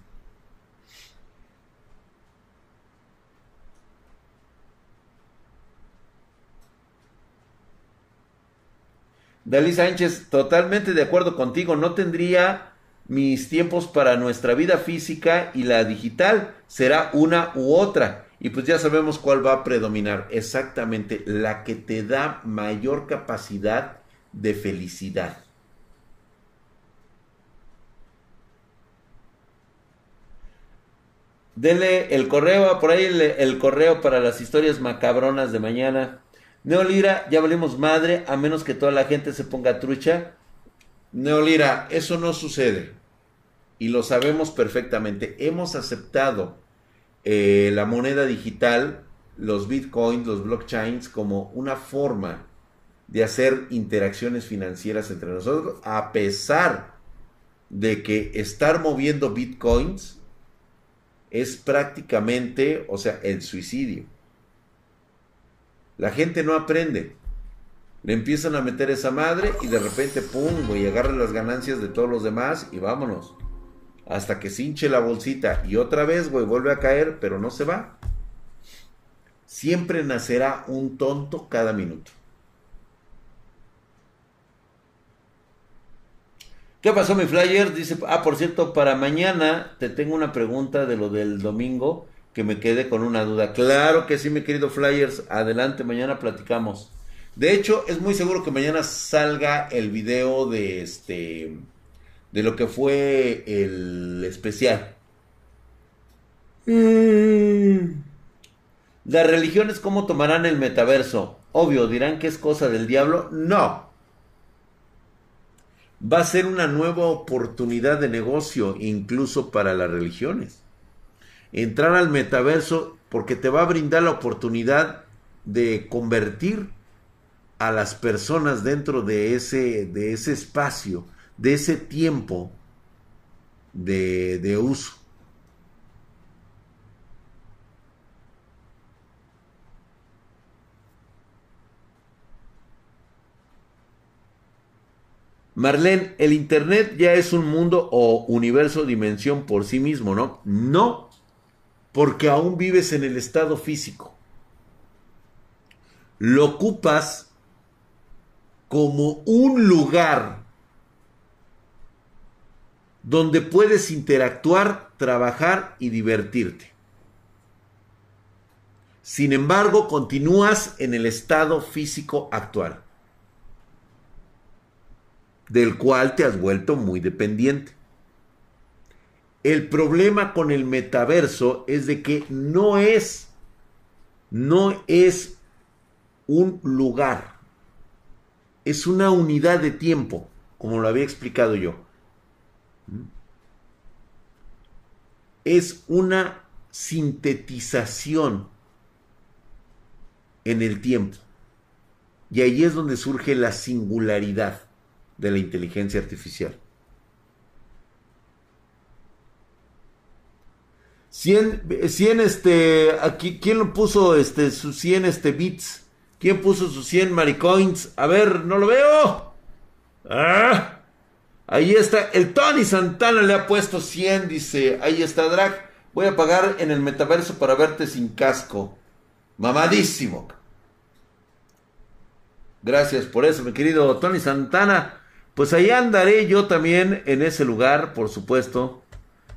Dalí Sánchez, totalmente de acuerdo contigo, no tendría mis tiempos para nuestra vida física y la digital, será una u otra. Y pues ya sabemos cuál va a predominar, exactamente la que te da mayor capacidad de felicidad. Denle el correo, por ahí el, correo para las historias macabronas de mañana. Neolira, ya valemos madre, a menos que toda la gente se ponga trucha. Neolira, eso no sucede. Y lo sabemos perfectamente. Hemos aceptado eh, la moneda digital los bitcoins, los blockchains, como una forma de hacer interacciones financieras entre nosotros, a pesar de que estar moviendo bitcoins es prácticamente, o sea, el suicidio. La gente no aprende. Le empiezan a meter esa madre y de repente, pum, güey, agarra las ganancias de todos los demás y vámonos. Hasta que se hinche la bolsita y otra vez, güey, vuelve a caer, pero no se va. Siempre nacerá un tonto cada minuto. ¿Qué pasó, mi flyer? Dice, ah, por cierto, para mañana te tengo una pregunta de lo del domingo que me quedé con una duda. Claro que sí, mi querido flyers. Adelante, mañana platicamos. De hecho, es muy seguro que mañana salga el video de este de lo que fue el especial. Mm. Las religiones cómo tomarán el metaverso? Obvio, dirán que es cosa del diablo. No. Va a ser una nueva oportunidad de negocio incluso para las religiones. Entrar al metaverso porque te va a brindar la oportunidad de convertir a las personas dentro de ese, de ese espacio, de ese tiempo de, de uso. Marlene, el Internet ya es un mundo o universo dimensión por sí mismo, ¿no? No, porque aún vives en el estado físico. Lo ocupas como un lugar donde puedes interactuar, trabajar y divertirte. Sin embargo, continúas en el estado físico actual, del cual te has vuelto muy dependiente. El problema con el metaverso es de que no es, no es un lugar, es una unidad de tiempo, como lo había explicado yo. Es una sintetización en el tiempo. Y ahí es donde surge la singularidad de la inteligencia artificial. 100, 100 este, aquí, ¿quién lo puso este, sus 100 este, bits? ¿Quién puso sus 100 maricoins? A ver, no lo veo. Ah, ahí está, el Tony Santana le ha puesto 100, dice, ahí está Drag. Voy a pagar en el metaverso para verte sin casco. Mamadísimo. Gracias por eso, mi querido Tony Santana. Pues ahí andaré yo también en ese lugar, por supuesto.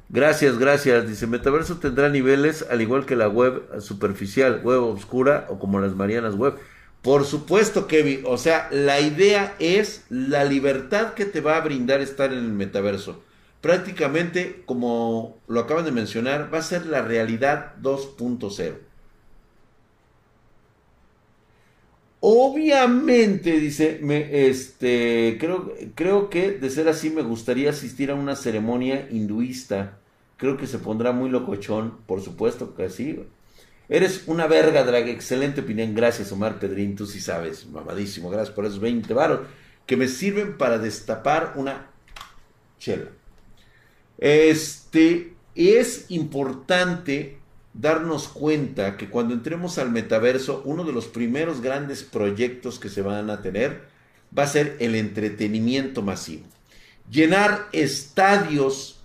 Gracias, gracias. Dice, Metaverso tendrá niveles al igual que la web superficial, web oscura o como las Marianas web. Por supuesto, Kevin. O sea, la idea es la libertad que te va a brindar estar en el metaverso. Prácticamente, como lo acaban de mencionar, va a ser la realidad 2.0. Obviamente, dice, este, creo, creo que de ser así me gustaría asistir a una ceremonia hinduista. Creo que se pondrá muy locochón, por supuesto que sí. Eres una verga, drag. Excelente opinión. Gracias, Omar Pedrín. Tú sí sabes, mamadísimo. Gracias por esos 20 varos que me sirven para destapar una chela. Este es importante darnos cuenta que cuando entremos al metaverso, uno de los primeros grandes proyectos que se van a tener va a ser el entretenimiento masivo. Llenar estadios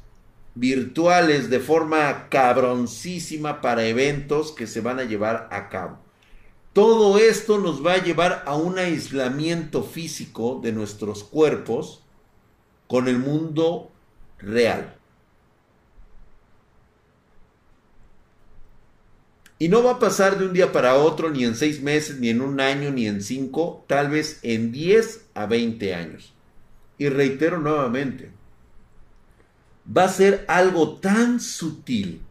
virtuales de forma cabroncísima para eventos que se van a llevar a cabo. Todo esto nos va a llevar a un aislamiento físico de nuestros cuerpos con el mundo real. Y no va a pasar de un día para otro, ni en seis meses, ni en un año, ni en cinco, tal vez en 10 a 20 años. Y reitero nuevamente, va a ser algo tan sutil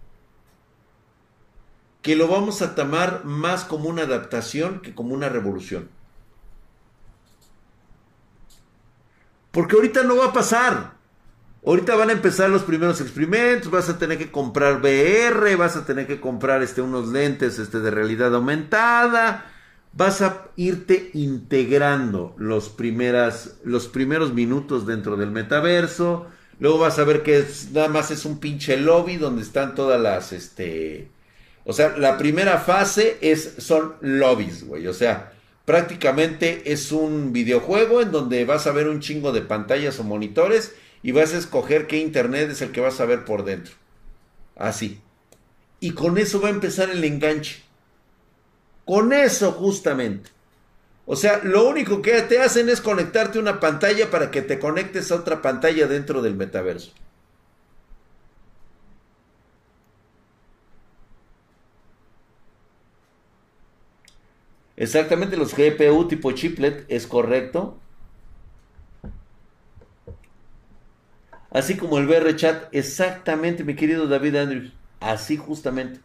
que lo vamos a tomar más como una adaptación que como una revolución. Porque ahorita no va a pasar. Ahorita van a empezar los primeros experimentos, vas a tener que comprar VR, vas a tener que comprar este, unos lentes este, de realidad aumentada, vas a irte integrando los, primeras, los primeros minutos dentro del metaverso, luego vas a ver que nada más es un pinche lobby donde están todas las, este, o sea, la primera fase es, son lobbies, güey, o sea, prácticamente es un videojuego en donde vas a ver un chingo de pantallas o monitores, y vas a escoger qué internet es el que vas a ver por dentro. Así. Y con eso va a empezar el enganche. Con eso justamente. O sea, lo único que te hacen es conectarte a una pantalla para que te conectes a otra pantalla dentro del metaverso. Exactamente los GPU tipo chiplet es correcto. Así como el VR chat, exactamente, mi querido David Andrews. Así justamente.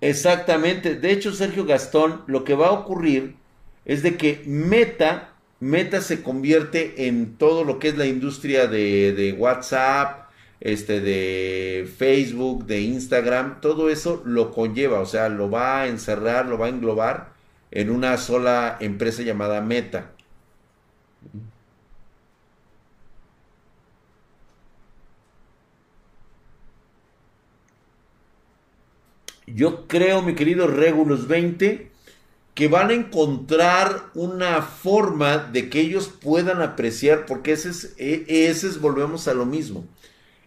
Exactamente. De hecho, Sergio Gastón, lo que va a ocurrir es de que Meta, Meta se convierte en todo lo que es la industria de, de WhatsApp, este, de Facebook, de Instagram, todo eso lo conlleva, o sea, lo va a encerrar, lo va a englobar en una sola empresa llamada Meta. Yo creo, mi querido Regulus 20, que van a encontrar una forma de que ellos puedan apreciar, porque ese es, e, ese es volvemos a lo mismo.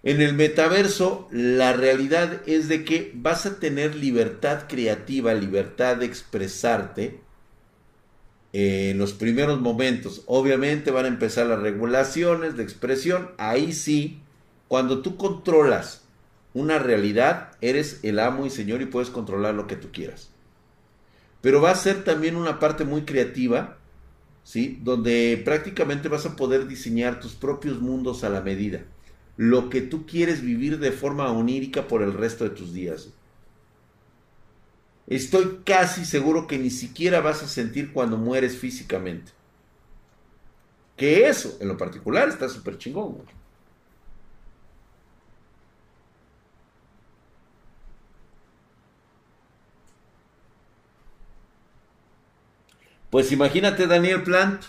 En el metaverso, la realidad es de que vas a tener libertad creativa, libertad de expresarte en los primeros momentos. Obviamente van a empezar las regulaciones de expresión. Ahí sí, cuando tú controlas una realidad, eres el amo y señor y puedes controlar lo que tú quieras. Pero va a ser también una parte muy creativa, ¿sí? Donde prácticamente vas a poder diseñar tus propios mundos a la medida lo que tú quieres vivir de forma onírica por el resto de tus días. Estoy casi seguro que ni siquiera vas a sentir cuando mueres físicamente. Que eso, en lo particular, está súper chingón. Pues imagínate Daniel Plant,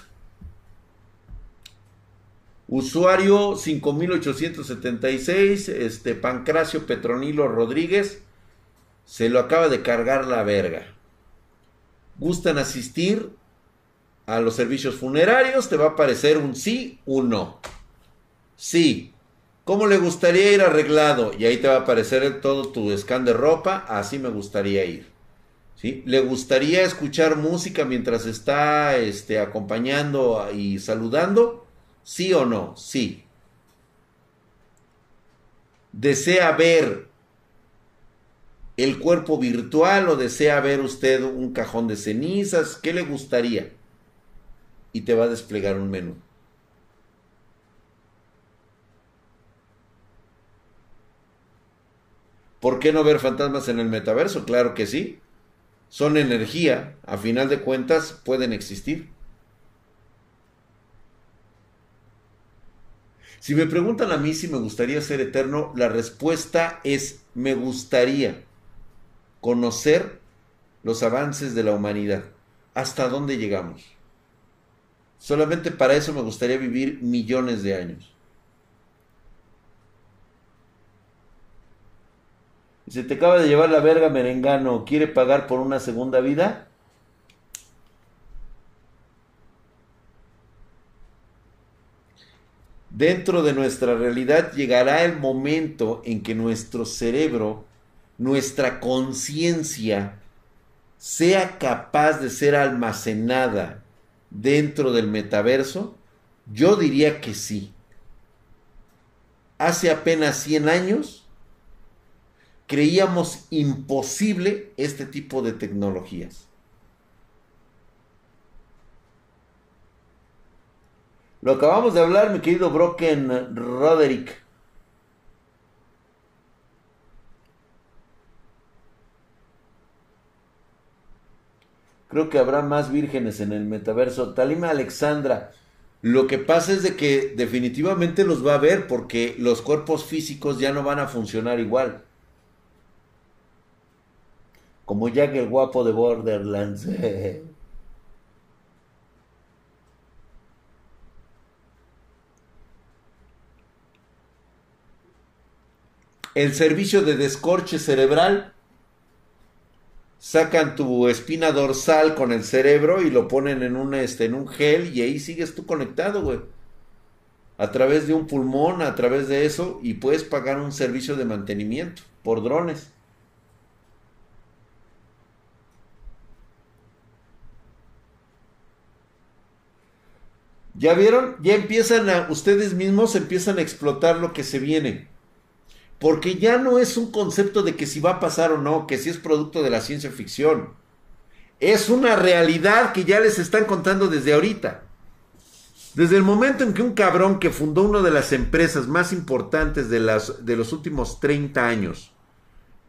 Usuario 5876, este Pancracio Petronilo Rodríguez, se lo acaba de cargar la verga. ¿Gustan asistir a los servicios funerarios? Te va a aparecer un sí, un no. Sí. ¿Cómo le gustaría ir arreglado? Y ahí te va a aparecer todo tu scan de ropa. Así me gustaría ir. ¿Sí? ¿Le gustaría escuchar música mientras está este, acompañando y saludando? ¿Sí o no? Sí. ¿Desea ver el cuerpo virtual o desea ver usted un cajón de cenizas? ¿Qué le gustaría? Y te va a desplegar un menú. ¿Por qué no ver fantasmas en el metaverso? Claro que sí. Son energía. A final de cuentas pueden existir. Si me preguntan a mí si me gustaría ser eterno, la respuesta es me gustaría conocer los avances de la humanidad. ¿Hasta dónde llegamos? Solamente para eso me gustaría vivir millones de años. Se te acaba de llevar la verga merengano, ¿quiere pagar por una segunda vida? Dentro de nuestra realidad llegará el momento en que nuestro cerebro, nuestra conciencia, sea capaz de ser almacenada dentro del metaverso? Yo diría que sí. Hace apenas 100 años creíamos imposible este tipo de tecnologías. Lo acabamos de hablar, mi querido Broken Roderick. Creo que habrá más vírgenes en el metaverso. Talima Alexandra, lo que pasa es de que definitivamente los va a ver porque los cuerpos físicos ya no van a funcionar igual. Como Jack el guapo de Borderlands. el servicio de descorche cerebral. Sacan tu espina dorsal con el cerebro y lo ponen en un, este, en un gel y ahí sigues tú conectado, güey. A través de un pulmón, a través de eso, y puedes pagar un servicio de mantenimiento por drones. ¿Ya vieron? Ya empiezan a, ustedes mismos empiezan a explotar lo que se viene. Porque ya no es un concepto de que si va a pasar o no, que si es producto de la ciencia ficción. Es una realidad que ya les están contando desde ahorita. Desde el momento en que un cabrón que fundó una de las empresas más importantes de, las, de los últimos 30 años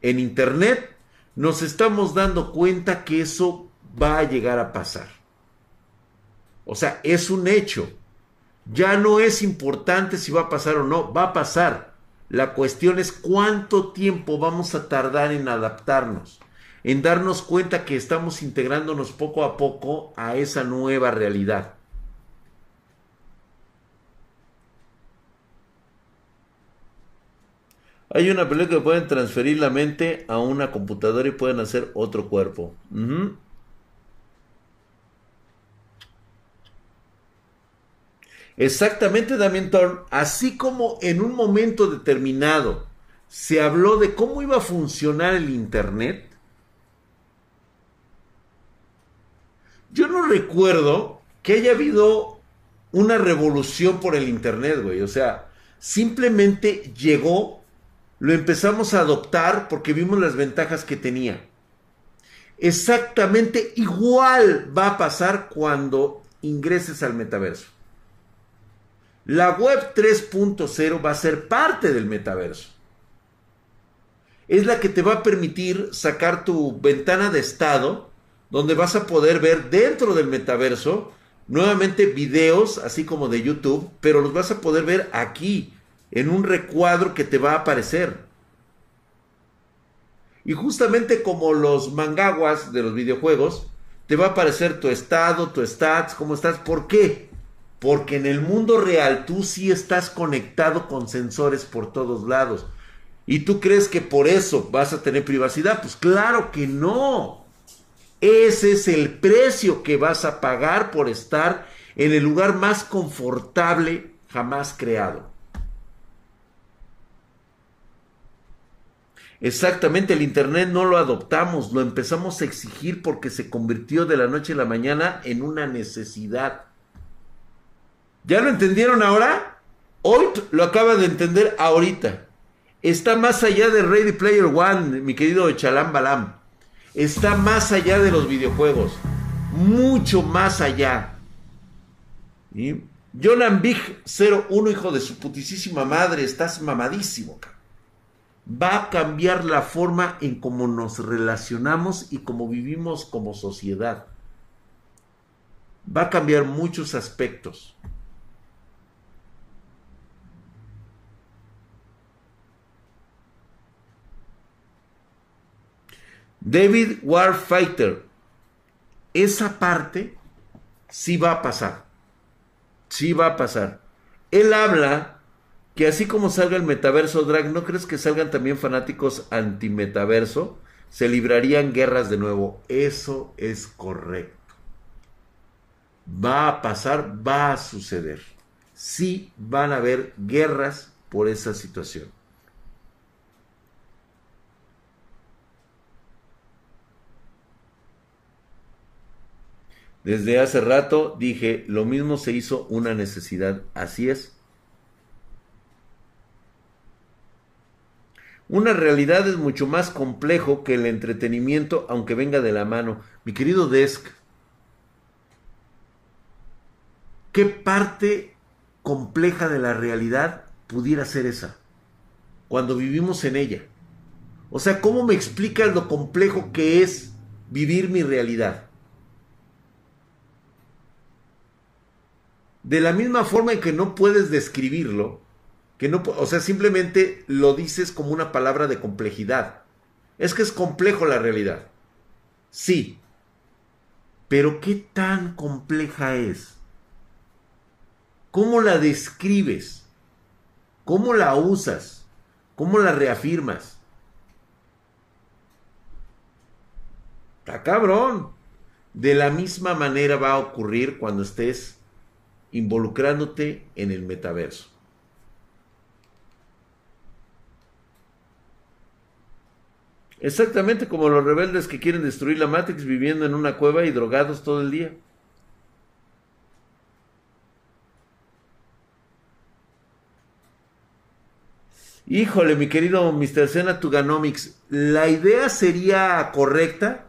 en Internet, nos estamos dando cuenta que eso va a llegar a pasar. O sea, es un hecho. Ya no es importante si va a pasar o no, va a pasar. La cuestión es cuánto tiempo vamos a tardar en adaptarnos, en darnos cuenta que estamos integrándonos poco a poco a esa nueva realidad. Hay una película que pueden transferir la mente a una computadora y pueden hacer otro cuerpo. Exactamente, Damien Thorne, así como en un momento determinado se habló de cómo iba a funcionar el Internet, yo no recuerdo que haya habido una revolución por el Internet, güey. O sea, simplemente llegó, lo empezamos a adoptar porque vimos las ventajas que tenía. Exactamente igual va a pasar cuando ingreses al metaverso. La web 3.0 va a ser parte del metaverso. Es la que te va a permitir sacar tu ventana de estado, donde vas a poder ver dentro del metaverso nuevamente videos, así como de YouTube, pero los vas a poder ver aquí, en un recuadro que te va a aparecer. Y justamente como los mangaguas de los videojuegos, te va a aparecer tu estado, tu stats, cómo estás. ¿Por qué? Porque en el mundo real tú sí estás conectado con sensores por todos lados. ¿Y tú crees que por eso vas a tener privacidad? Pues claro que no. Ese es el precio que vas a pagar por estar en el lugar más confortable jamás creado. Exactamente, el Internet no lo adoptamos, lo empezamos a exigir porque se convirtió de la noche a la mañana en una necesidad. ¿Ya lo entendieron ahora? Hoy lo acaba de entender ahorita. Está más allá de Ready Player One, mi querido Chalam Balam. Está más allá de los videojuegos. Mucho más allá. ¿Y? Jonan Big 01, hijo de su putisísima madre, estás mamadísimo. Va a cambiar la forma en cómo nos relacionamos y cómo vivimos como sociedad. Va a cambiar muchos aspectos. David Warfighter, esa parte sí va a pasar. Sí va a pasar. Él habla que así como salga el metaverso drag, ¿no crees que salgan también fanáticos anti-metaverso? Se librarían guerras de nuevo. Eso es correcto. Va a pasar, va a suceder. Sí van a haber guerras por esa situación. Desde hace rato dije, lo mismo se hizo una necesidad. Así es. Una realidad es mucho más complejo que el entretenimiento, aunque venga de la mano. Mi querido Desk, ¿qué parte compleja de la realidad pudiera ser esa? Cuando vivimos en ella. O sea, ¿cómo me explicas lo complejo que es vivir mi realidad? De la misma forma en que no puedes describirlo, que no, o sea, simplemente lo dices como una palabra de complejidad. Es que es complejo la realidad. Sí. Pero ¿qué tan compleja es? ¿Cómo la describes? ¿Cómo la usas? ¿Cómo la reafirmas? Está cabrón. De la misma manera va a ocurrir cuando estés involucrándote en el metaverso. Exactamente como los rebeldes que quieren destruir la Matrix viviendo en una cueva y drogados todo el día. Híjole, mi querido Mr. Sena Tuganomics, la idea sería correcta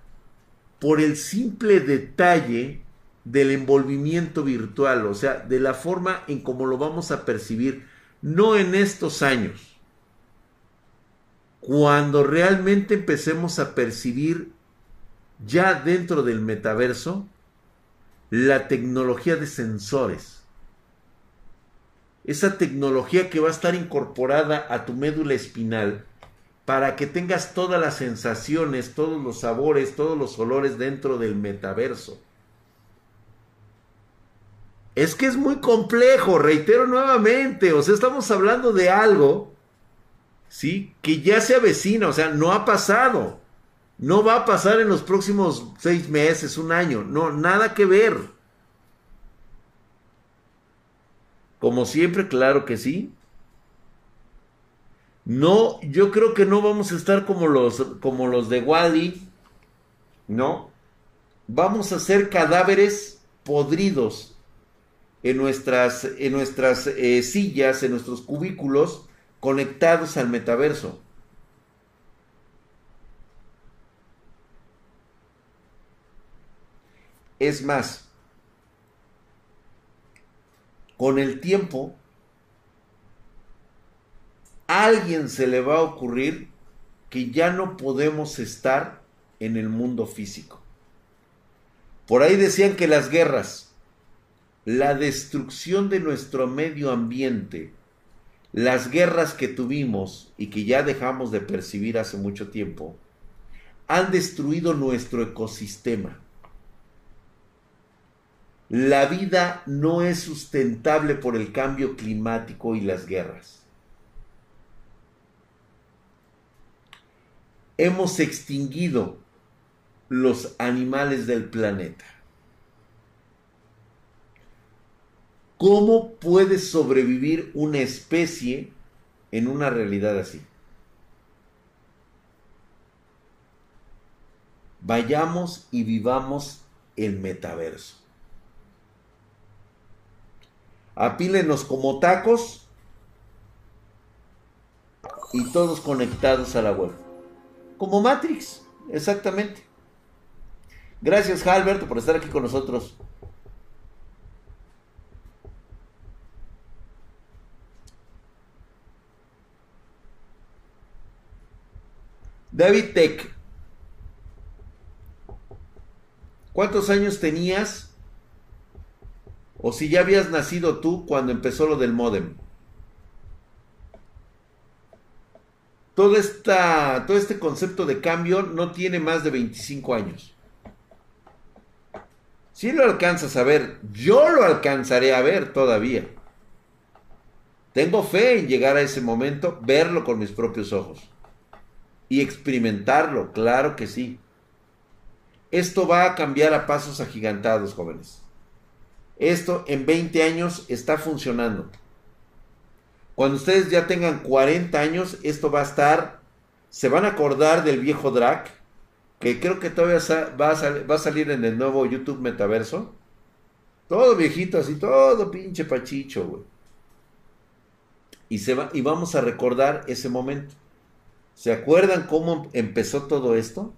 por el simple detalle del envolvimiento virtual, o sea, de la forma en cómo lo vamos a percibir, no en estos años. Cuando realmente empecemos a percibir ya dentro del metaverso la tecnología de sensores. Esa tecnología que va a estar incorporada a tu médula espinal para que tengas todas las sensaciones, todos los sabores, todos los olores dentro del metaverso. Es que es muy complejo, reitero nuevamente, o sea, estamos hablando de algo, ¿sí? Que ya se avecina, o sea, no ha pasado. No va a pasar en los próximos seis meses, un año, no, nada que ver. Como siempre, claro que sí. No, yo creo que no vamos a estar como los, como los de Wally. No. Vamos a ser cadáveres podridos en nuestras, en nuestras eh, sillas, en nuestros cubículos, conectados al metaverso. Es más, con el tiempo, a alguien se le va a ocurrir que ya no podemos estar en el mundo físico. Por ahí decían que las guerras, la destrucción de nuestro medio ambiente, las guerras que tuvimos y que ya dejamos de percibir hace mucho tiempo, han destruido nuestro ecosistema. La vida no es sustentable por el cambio climático y las guerras. Hemos extinguido los animales del planeta. ¿Cómo puede sobrevivir una especie en una realidad así? Vayamos y vivamos el metaverso. Apílenos como tacos y todos conectados a la web. Como Matrix, exactamente. Gracias, Alberto, por estar aquí con nosotros. David Tech. ¿Cuántos años tenías? O si ya habías nacido tú cuando empezó lo del modem. Todo, esta, todo este concepto de cambio no tiene más de 25 años. Si lo alcanzas a ver, yo lo alcanzaré a ver todavía. Tengo fe en llegar a ese momento, verlo con mis propios ojos y experimentarlo, claro que sí. Esto va a cambiar a pasos agigantados, jóvenes. Esto en 20 años está funcionando. Cuando ustedes ya tengan 40 años, esto va a estar, se van a acordar del viejo Drac, que creo que todavía va a, salir en el nuevo YouTube Metaverso. Todo viejito así, todo pinche pachicho, güey. Y, se va, y vamos a recordar ese momento. ¿Se acuerdan cómo empezó todo esto?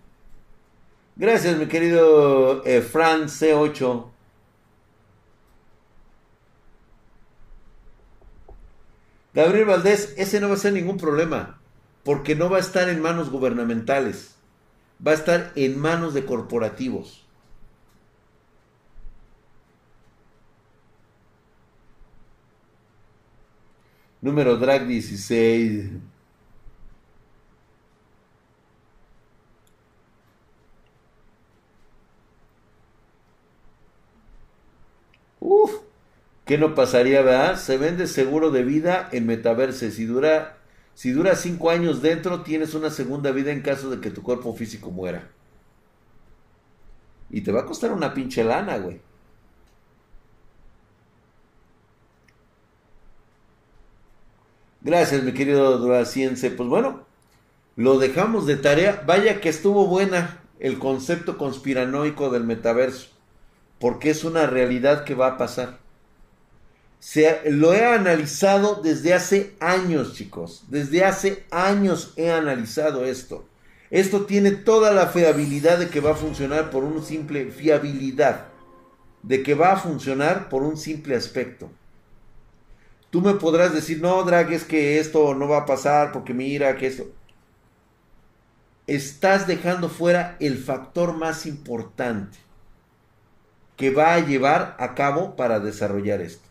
Gracias, mi querido eh, Fran C8. Gabriel Valdés, ese no va a ser ningún problema, porque no va a estar en manos gubernamentales, va a estar en manos de corporativos. Número drag 16. Uf, ¿qué no pasaría, verdad? Se vende seguro de vida en metaverse. Si dura, si dura cinco años dentro, tienes una segunda vida en caso de que tu cuerpo físico muera. Y te va a costar una pinche lana, güey. Gracias, mi querido Duraciense. Pues bueno, lo dejamos de tarea. Vaya que estuvo buena el concepto conspiranoico del metaverso porque es una realidad que va a pasar. Se, lo he analizado desde hace años, chicos. Desde hace años he analizado esto. Esto tiene toda la fiabilidad de que va a funcionar por un simple fiabilidad. De que va a funcionar por un simple aspecto. Tú me podrás decir, no, Drag, es que esto no va a pasar porque mira que esto... Estás dejando fuera el factor más importante que va a llevar a cabo para desarrollar esto.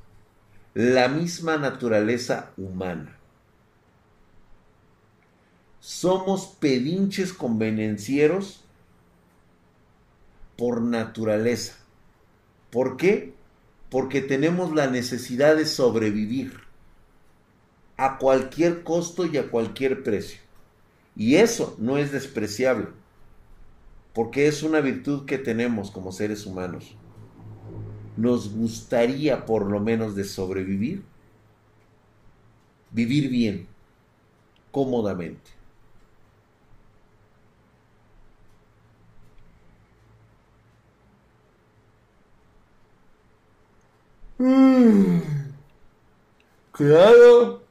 La misma naturaleza humana. Somos pedinches convenencieros por naturaleza. ¿Por qué? Porque tenemos la necesidad de sobrevivir a cualquier costo y a cualquier precio. Y eso no es despreciable, porque es una virtud que tenemos como seres humanos nos gustaría por lo menos de sobrevivir, vivir bien, cómodamente. Mm. claro,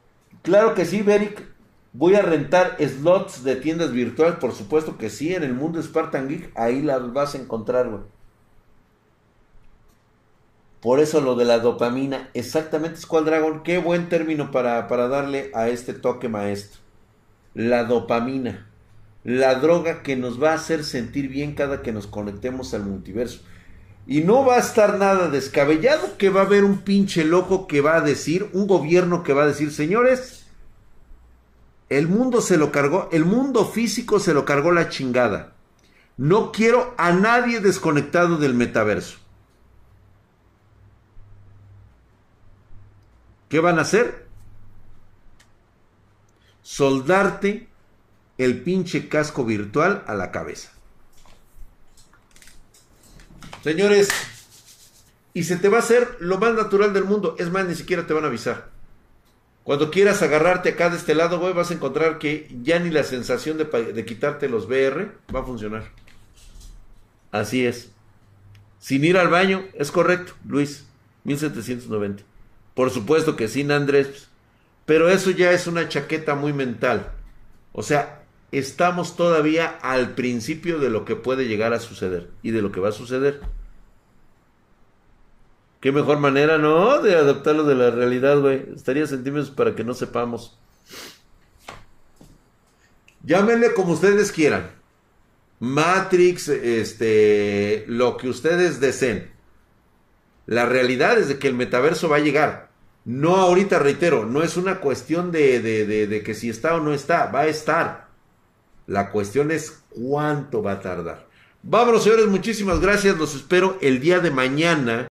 claro que sí, Beric. Voy a rentar slots de tiendas virtuales, por supuesto que sí, en el mundo Spartan Geek, ahí las vas a encontrar, güey. Por eso lo de la dopamina, exactamente Squad Dragon, qué buen término para, para darle a este toque maestro. La dopamina, la droga que nos va a hacer sentir bien cada que nos conectemos al multiverso. Y no va a estar nada descabellado que va a haber un pinche loco que va a decir, un gobierno que va a decir, señores, el mundo se lo cargó, el mundo físico se lo cargó la chingada. No quiero a nadie desconectado del metaverso. ¿Qué van a hacer? Soldarte el pinche casco virtual a la cabeza. Señores, y se te va a hacer lo más natural del mundo. Es más, ni siquiera te van a avisar. Cuando quieras agarrarte acá de este lado, güey, vas a encontrar que ya ni la sensación de, de quitarte los VR va a funcionar. Así es. Sin ir al baño, es correcto, Luis. 1790. Por supuesto que sin Andrés, pero eso ya es una chaqueta muy mental. O sea, estamos todavía al principio de lo que puede llegar a suceder y de lo que va a suceder. Qué mejor manera, ¿no? De adaptarlo de la realidad, güey. Estaría centímetros para que no sepamos. Llámenle como ustedes quieran. Matrix, este, lo que ustedes deseen. La realidad es de que el metaverso va a llegar. No ahorita, reitero, no es una cuestión de, de, que si está o no está, va a estar. La cuestión es cuánto va a tardar. Vámonos, señores, muchísimas gracias. Los espero el día de mañana